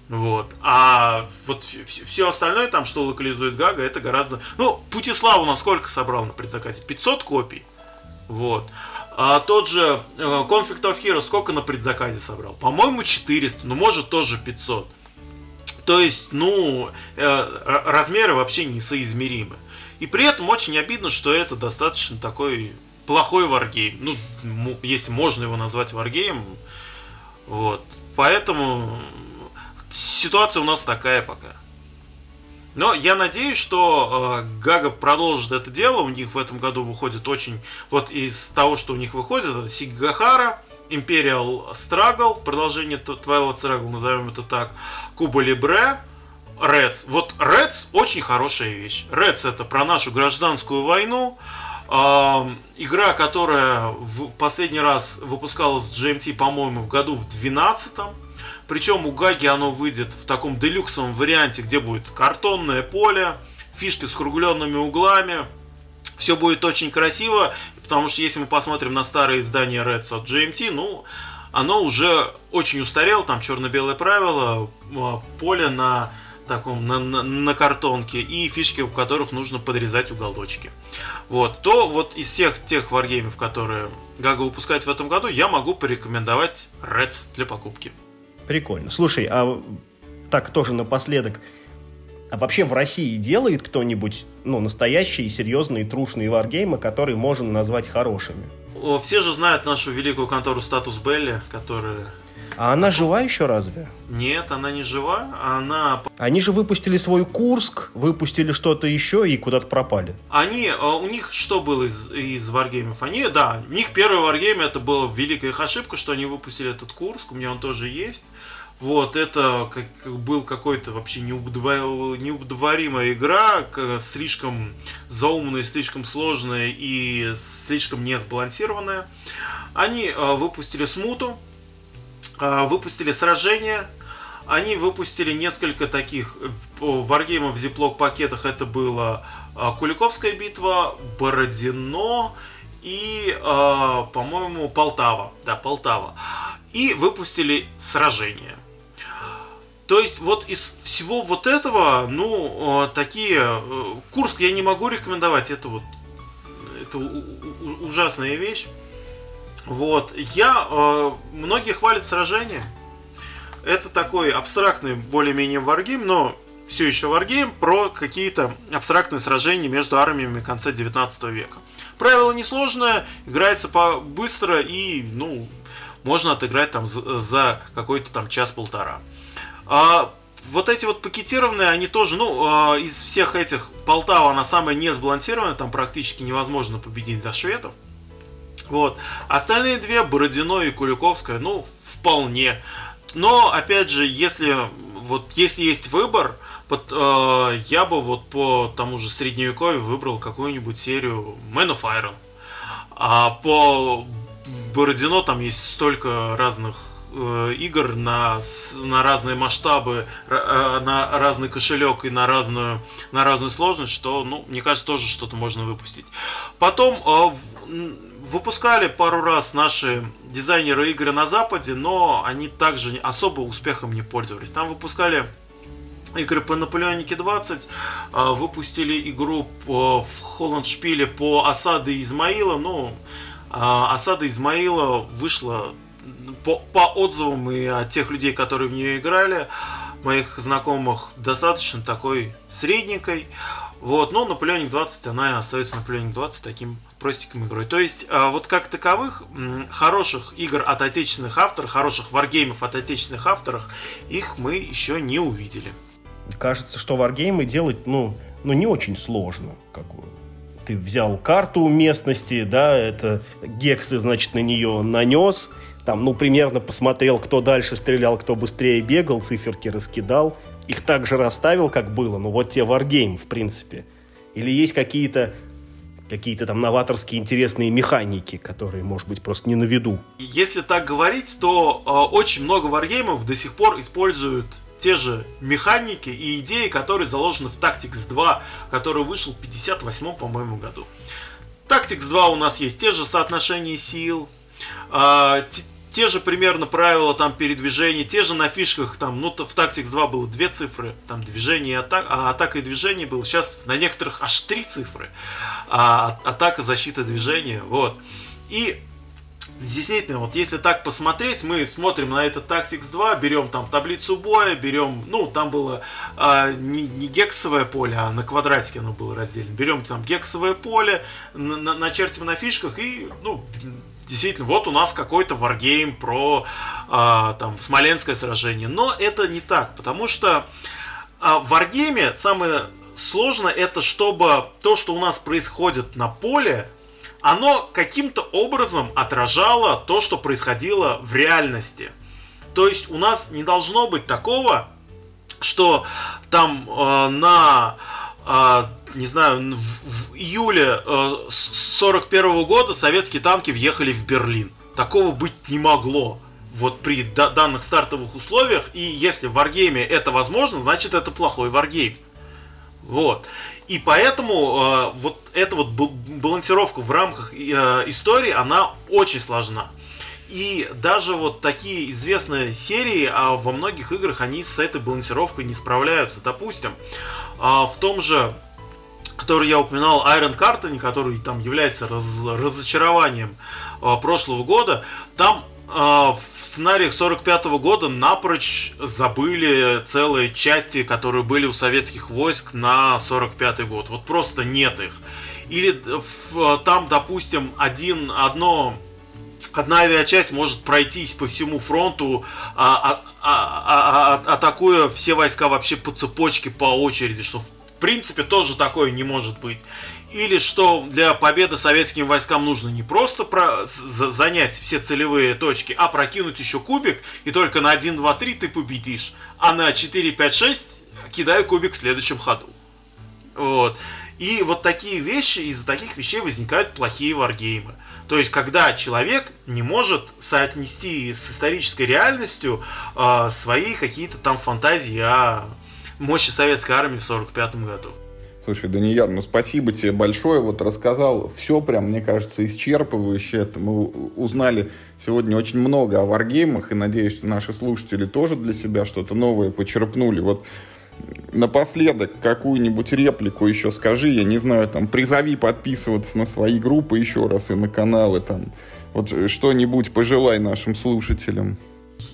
Вот. А вот все остальное там, что локализует Гага, это гораздо... Ну, Путиславу насколько собрал на предзаказе? 500 копий. Вот. А тот же э, Conflict of Heroes сколько на предзаказе собрал? По-моему, 400, ну, может, тоже 500. То есть, ну, э, размеры вообще несоизмеримы. И при этом очень обидно, что это достаточно такой плохой варгейм. Ну, если можно его назвать варгейм. Вот. Поэтому ситуация у нас такая пока. Но я надеюсь, что э, Гагов продолжит это дело. У них в этом году выходит очень... Вот из того, что у них выходит, это Сигахара, Imperial Struggle, продолжение Twilight Struggle, назовем это так, Куба Либре, Reds. Вот Reds очень хорошая вещь. Reds это про нашу гражданскую войну. Э, игра, которая в последний раз выпускалась в GMT, по-моему, в году в 12 причем у Гаги оно выйдет в таком делюксовом варианте, где будет картонное поле, фишки с кругленными углами. Все будет очень красиво, потому что если мы посмотрим на старые издания Reds от GMT, ну, оно уже очень устарело, там черно-белое правило, а, поле на таком на, на, на картонке и фишки, в которых нужно подрезать уголочки. Вот, то вот из всех тех варгеймов, которые Гага выпускает в этом году, я могу порекомендовать Reds для покупки. Прикольно. Слушай, а так тоже напоследок, а вообще в России делает кто-нибудь ну, настоящие, серьезные, трушные варгеймы, которые можно назвать хорошими? Все же знают нашу великую контору Статус Белли, которая а она жива еще разве? Нет, она не жива, она... Они же выпустили свой Курск, выпустили что-то еще и куда-то пропали. Они, а, у них что было из, из варгеймов? Они, да, у них первый варгейм, это была великая их ошибка, что они выпустили этот Курск, у меня он тоже есть. Вот, это как, был какой-то вообще неудоваримая игра, слишком заумная, слишком сложная и слишком несбалансированная. Они э, выпустили смуту, выпустили сражение, они выпустили несколько таких варгеймов в зиплок пакетах. Это была э, Куликовская битва, Бородино и, э, по-моему, Полтава. Да, Полтава. И выпустили сражение. То есть вот из всего вот этого, ну, такие... Э, Курск я не могу рекомендовать, это вот... Это ужасная вещь. Вот. Я... Э, многие хвалят сражение. Это такой абстрактный, более-менее варгейм, но все еще варгейм про какие-то абстрактные сражения между армиями конца 19 века. Правило несложное, играется по быстро и, ну, можно отыграть там за, за какой-то там час-полтора. А, вот эти вот пакетированные, они тоже, ну, а, из всех этих, Полтава, она самая не сбалансированная, там практически невозможно победить за шведов. Вот. Остальные две, Бородино и Куликовская, ну, вполне. Но, опять же, если, вот, если есть выбор, под, э, я бы вот по тому же средневековью выбрал какую-нибудь серию Man of Iron. А по Бородино там есть столько разных Э, игр на, на разные масштабы, э, на разный кошелек и на разную, на разную сложность, что, ну, мне кажется, тоже что-то можно выпустить. Потом э, выпускали пару раз наши дизайнеры игры на Западе, но они также особо успехом не пользовались. Там выпускали игры по Наполеонике 20, выпустили игру по, в Холландшпиле по осаде Измаила, но осада Измаила вышла по, по отзывам и от тех людей, которые в нее играли, моих знакомых, достаточно такой средненькой. Вот, но Наполеоник 20, она остается Наполеоник 20 таким простеньким игрой. То есть, а, вот как таковых, хороших игр от отечественных авторов, хороших варгеймов от отечественных авторов, их мы еще не увидели. Кажется, что варгеймы делать, ну, ну не очень сложно. Как ты взял карту местности, да, это гексы, значит, на нее нанес, там, ну, примерно посмотрел, кто дальше стрелял, кто быстрее бегал, циферки раскидал. Их также расставил, как было. Ну, вот те Wargame, в принципе. Или есть какие-то какие-то там новаторские интересные механики, которые, может быть, просто не на виду. Если так говорить, то э, очень много варгеймов до сих пор используют те же механики и идеи, которые заложены в Tactics 2, который вышел в 58 по-моему, году. Tactics 2 у нас есть те же соотношения сил, э, те же примерно правила там передвижения, те же на фишках, там, ну, в Tactics 2 было две цифры, там, движение и атака, а атака и движение было, сейчас на некоторых аж три цифры, а атака, защита, движение, вот. И Действительно, вот если так посмотреть, мы смотрим на этот Tactics 2, берем там таблицу боя, берем, ну, там было а, не, не гексовое поле, а на квадратике оно было разделено. Берем там гексовое поле, на, начертим на фишках и, ну, действительно, вот у нас какой-то варгейм про а, там Смоленское сражение. Но это не так, потому что а, в варгейме самое сложное это, чтобы то, что у нас происходит на поле, оно каким-то образом отражало то, что происходило в реальности. То есть у нас не должно быть такого, что там э, на э, не знаю, в, в июле э, 41 года советские танки въехали в Берлин. Такого быть не могло. Вот при да- данных стартовых условиях. И если в варгейме это возможно, значит это плохой варгейм. Вот. И поэтому э, вот эта вот балансировка в рамках э, истории, она очень сложна. И даже вот такие известные серии, а во многих играх они с этой балансировкой не справляются. Допустим, э, в том же который я упоминал, Айрон Картони, который там является раз, разочарованием э, прошлого года, там э, в сценариях 45 -го года напрочь забыли целые части, которые были у советских войск на 45 год. Вот просто нет их. Или в, там, допустим, один, одно одна авиачасть может пройтись по всему фронту, а, а, а, а, атакуя все войска вообще по цепочке по очереди, что в принципе тоже такое не может быть. Или что для победы советским войскам нужно не просто про... занять все целевые точки, а прокинуть еще кубик, и только на 1, 2, 3 ты победишь, а на 4, 5, 6 кидаю кубик в следующем ходу. Вот. И вот такие вещи, из-за таких вещей возникают плохие варгеймы. То есть, когда человек не может соотнести с исторической реальностью э, свои какие-то там фантазии о мощи советской армии в 1945 году. Слушай, Данияр, ну спасибо тебе большое. Вот рассказал все прям, мне кажется, исчерпывающе. Это мы узнали сегодня очень много о варгеймах, и надеюсь, что наши слушатели тоже для себя что-то новое почерпнули. Вот напоследок какую-нибудь реплику еще скажи, я не знаю, там, призови подписываться на свои группы еще раз и на каналы, там, вот что-нибудь пожелай нашим слушателям.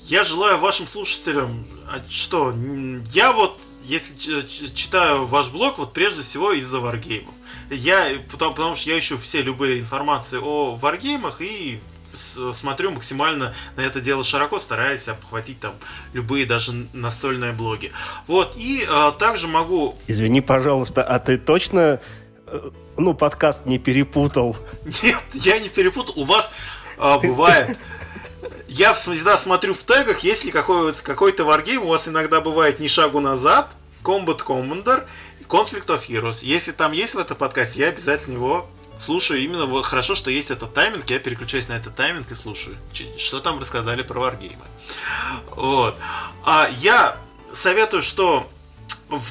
Я желаю вашим слушателям, а что, я вот если читаю ваш блог, вот прежде всего из-за варгеймов. Я, потому, потому что я ищу все любые информации о варгеймах и смотрю максимально на это дело широко, стараясь обхватить там любые даже настольные блоги. Вот, и а, также могу... Извини, пожалуйста, а ты точно, э, ну, подкаст не перепутал? Нет, я не перепутал. У вас а, бывает я всегда смотрю в тегах, если какой-то какой варгейм, у вас иногда бывает ни шагу назад, Combat Commander, Conflict of Heroes. Если там есть в этом подкасте, я обязательно его слушаю. Именно вот хорошо, что есть этот тайминг, я переключаюсь на этот тайминг и слушаю, что там рассказали про варгеймы. Вот. А я советую, что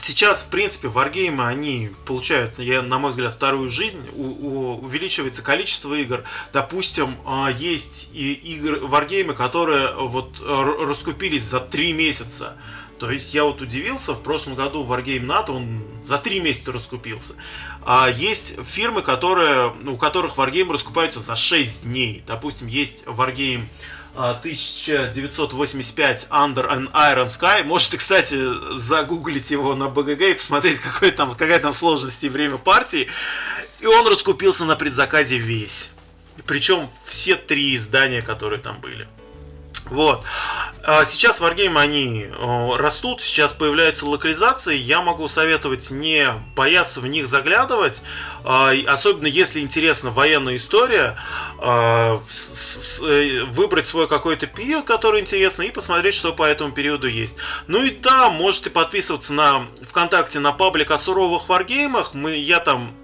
сейчас, в принципе, варгеймы, они получают, я, на мой взгляд, вторую жизнь, у, у, увеличивается количество игр. Допустим, а, есть и игры, варгеймы, которые вот раскупились за три месяца. То есть я вот удивился, в прошлом году Wargame НАТО, он за три месяца раскупился. А есть фирмы, которые, у которых Wargame раскупаются за 6 дней. Допустим, есть Wargame 1985 Under an Iron Sky. Можете, кстати, загуглить его на БГГ и посмотреть, [LAUGHS] какой там, какая там сложность и время партии. И он раскупился на предзаказе весь. Причем все три издания, которые там были. Вот. А сейчас варгеймы, они растут, сейчас появляются локализации. Я могу советовать не бояться в них заглядывать, а, особенно если интересна военная история, а, э, выбрать свой какой-то период, который интересно, и посмотреть, что по этому периоду есть. Ну и да, можете подписываться на ВКонтакте на паблик о суровых варгеймах. Мы, я там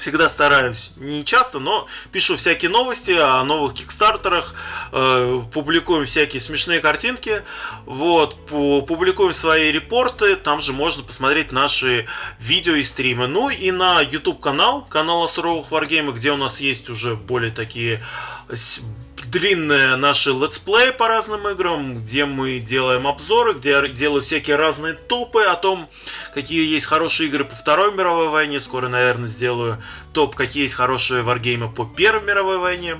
всегда стараюсь, не часто, но пишу всякие новости о новых кикстартерах, э, публикуем всякие смешные картинки, вот, публикуем свои репорты, там же можно посмотреть наши видео и стримы. Ну и на YouTube канал, канал о суровых варгеймах, где у нас есть уже более такие длинные наши летсплеи по разным играм, где мы делаем обзоры, где я делаю всякие разные топы о том, какие есть хорошие игры по Второй мировой войне. Скоро, наверное, сделаю топ, какие есть хорошие варгеймы по Первой мировой войне.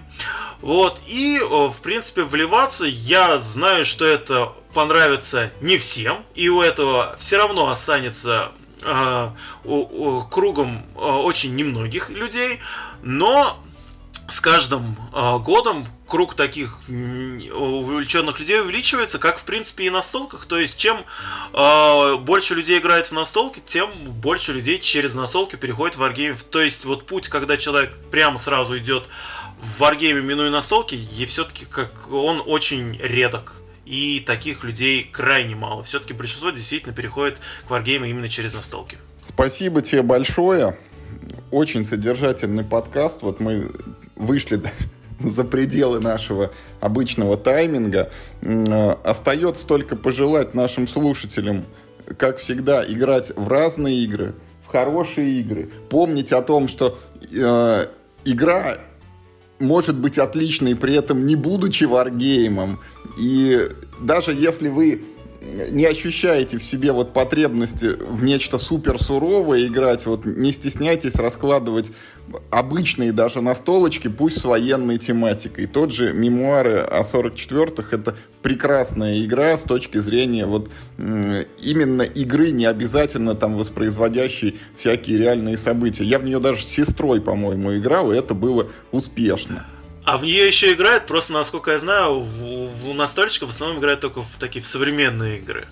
Вот, и, в принципе, вливаться, я знаю, что это понравится не всем, и у этого все равно останется э, кругом э, очень немногих людей, но с каждым э, годом круг таких увлеченных людей увеличивается, как в принципе и на столках. То есть, чем э, больше людей играет в настолки, тем больше людей через настолки переходит в Wargame. То есть, вот путь, когда человек прямо сразу идет в Wargame, минуя настолки, и все-таки как он очень редок. И таких людей крайне мало. Все-таки большинство действительно переходит к Wargame именно через настолки. Спасибо тебе большое. Очень содержательный подкаст. Вот мы вышли [LAUGHS] за пределы нашего обычного тайминга. Остается только пожелать нашим слушателям, как всегда, играть в разные игры, в хорошие игры. Помнить о том, что э, игра может быть отличной, при этом не будучи варгеймом. И даже если вы не ощущаете в себе вот потребности в нечто супер суровое играть, вот не стесняйтесь раскладывать обычные даже настолочки, пусть с военной тематикой. Тот же мемуары о 44-х это прекрасная игра с точки зрения вот именно игры, не обязательно там воспроизводящей всякие реальные события. Я в нее даже с сестрой, по-моему, играл, и это было успешно. А в нее еще играют, просто насколько я знаю, в, в настольщиков в основном играют только в такие в современные игры.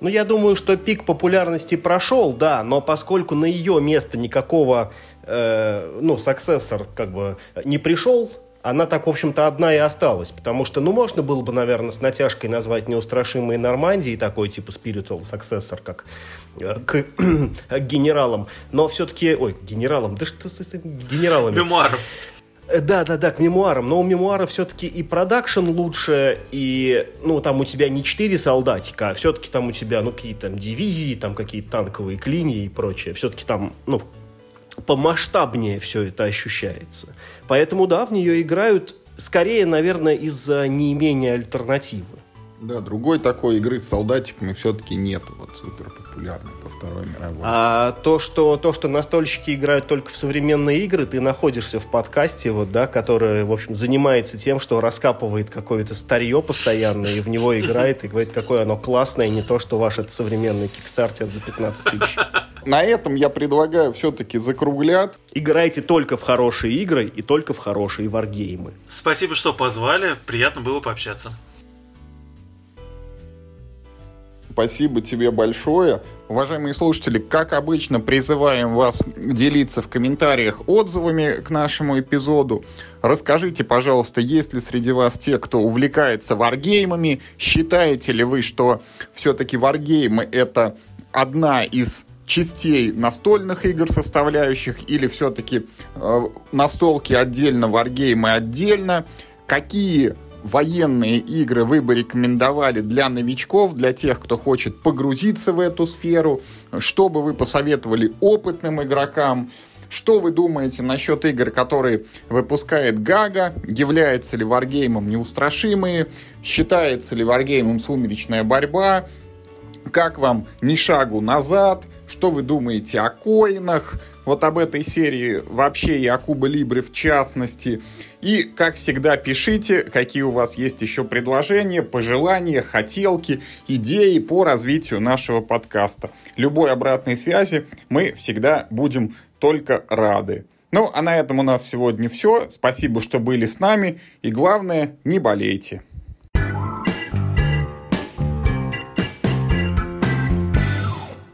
Ну, я думаю, что пик популярности прошел, да, но поскольку на ее место никакого, э, ну, саксессор как бы не пришел, она так, в общем-то, одна и осталась. Потому что, ну, можно было бы, наверное, с натяжкой назвать неустрашимые Нормандии, такой типа spiritual successor, как э, к, [CLEARS THROAT] к генералам. Но все-таки... Ой, генералам, да что с генералами? Мемуаров. Э, да, да, да, к мемуарам. Но у мемуаров все-таки и продакшн лучше, и, ну, там у тебя не четыре солдатика, а все-таки там у тебя, ну, какие-то там дивизии, там какие-то танковые клинии и прочее. Все-таки там, ну, помасштабнее все это ощущается. Поэтому, да, в нее играют скорее, наверное, из-за неимения альтернативы. Да, другой такой игры с солдатиками все-таки нет, вот супер популярной по Второй мировой. А то что, то, что настольщики играют только в современные игры, ты находишься в подкасте, вот, да, который, в общем, занимается тем, что раскапывает какое-то старье постоянно и в него играет и говорит, какое оно классное, не то, что ваш это современный кикстартер за 15 тысяч. На этом я предлагаю все-таки закругляться. Играйте только в хорошие игры и только в хорошие варгеймы. Спасибо, что позвали. Приятно было пообщаться. Спасибо тебе большое. Уважаемые слушатели, как обычно, призываем вас делиться в комментариях отзывами к нашему эпизоду. Расскажите, пожалуйста, есть ли среди вас те, кто увлекается варгеймами? Считаете ли вы, что все-таки варгеймы — это одна из частей настольных игр составляющих, или все-таки э, настолки отдельно, варгеймы отдельно? Какие военные игры вы бы рекомендовали для новичков, для тех, кто хочет погрузиться в эту сферу? Что бы вы посоветовали опытным игрокам? Что вы думаете насчет игр, которые выпускает Гага? Является ли варгеймом неустрашимые? Считается ли варгеймом сумеречная борьба? Как вам ни шагу назад? Что вы думаете о коинах? Вот об этой серии вообще и о Куба Либре в частности. И, как всегда, пишите, какие у вас есть еще предложения, пожелания, хотелки, идеи по развитию нашего подкаста. Любой обратной связи мы всегда будем только рады. Ну, а на этом у нас сегодня все. Спасибо, что были с нами. И главное, не болейте.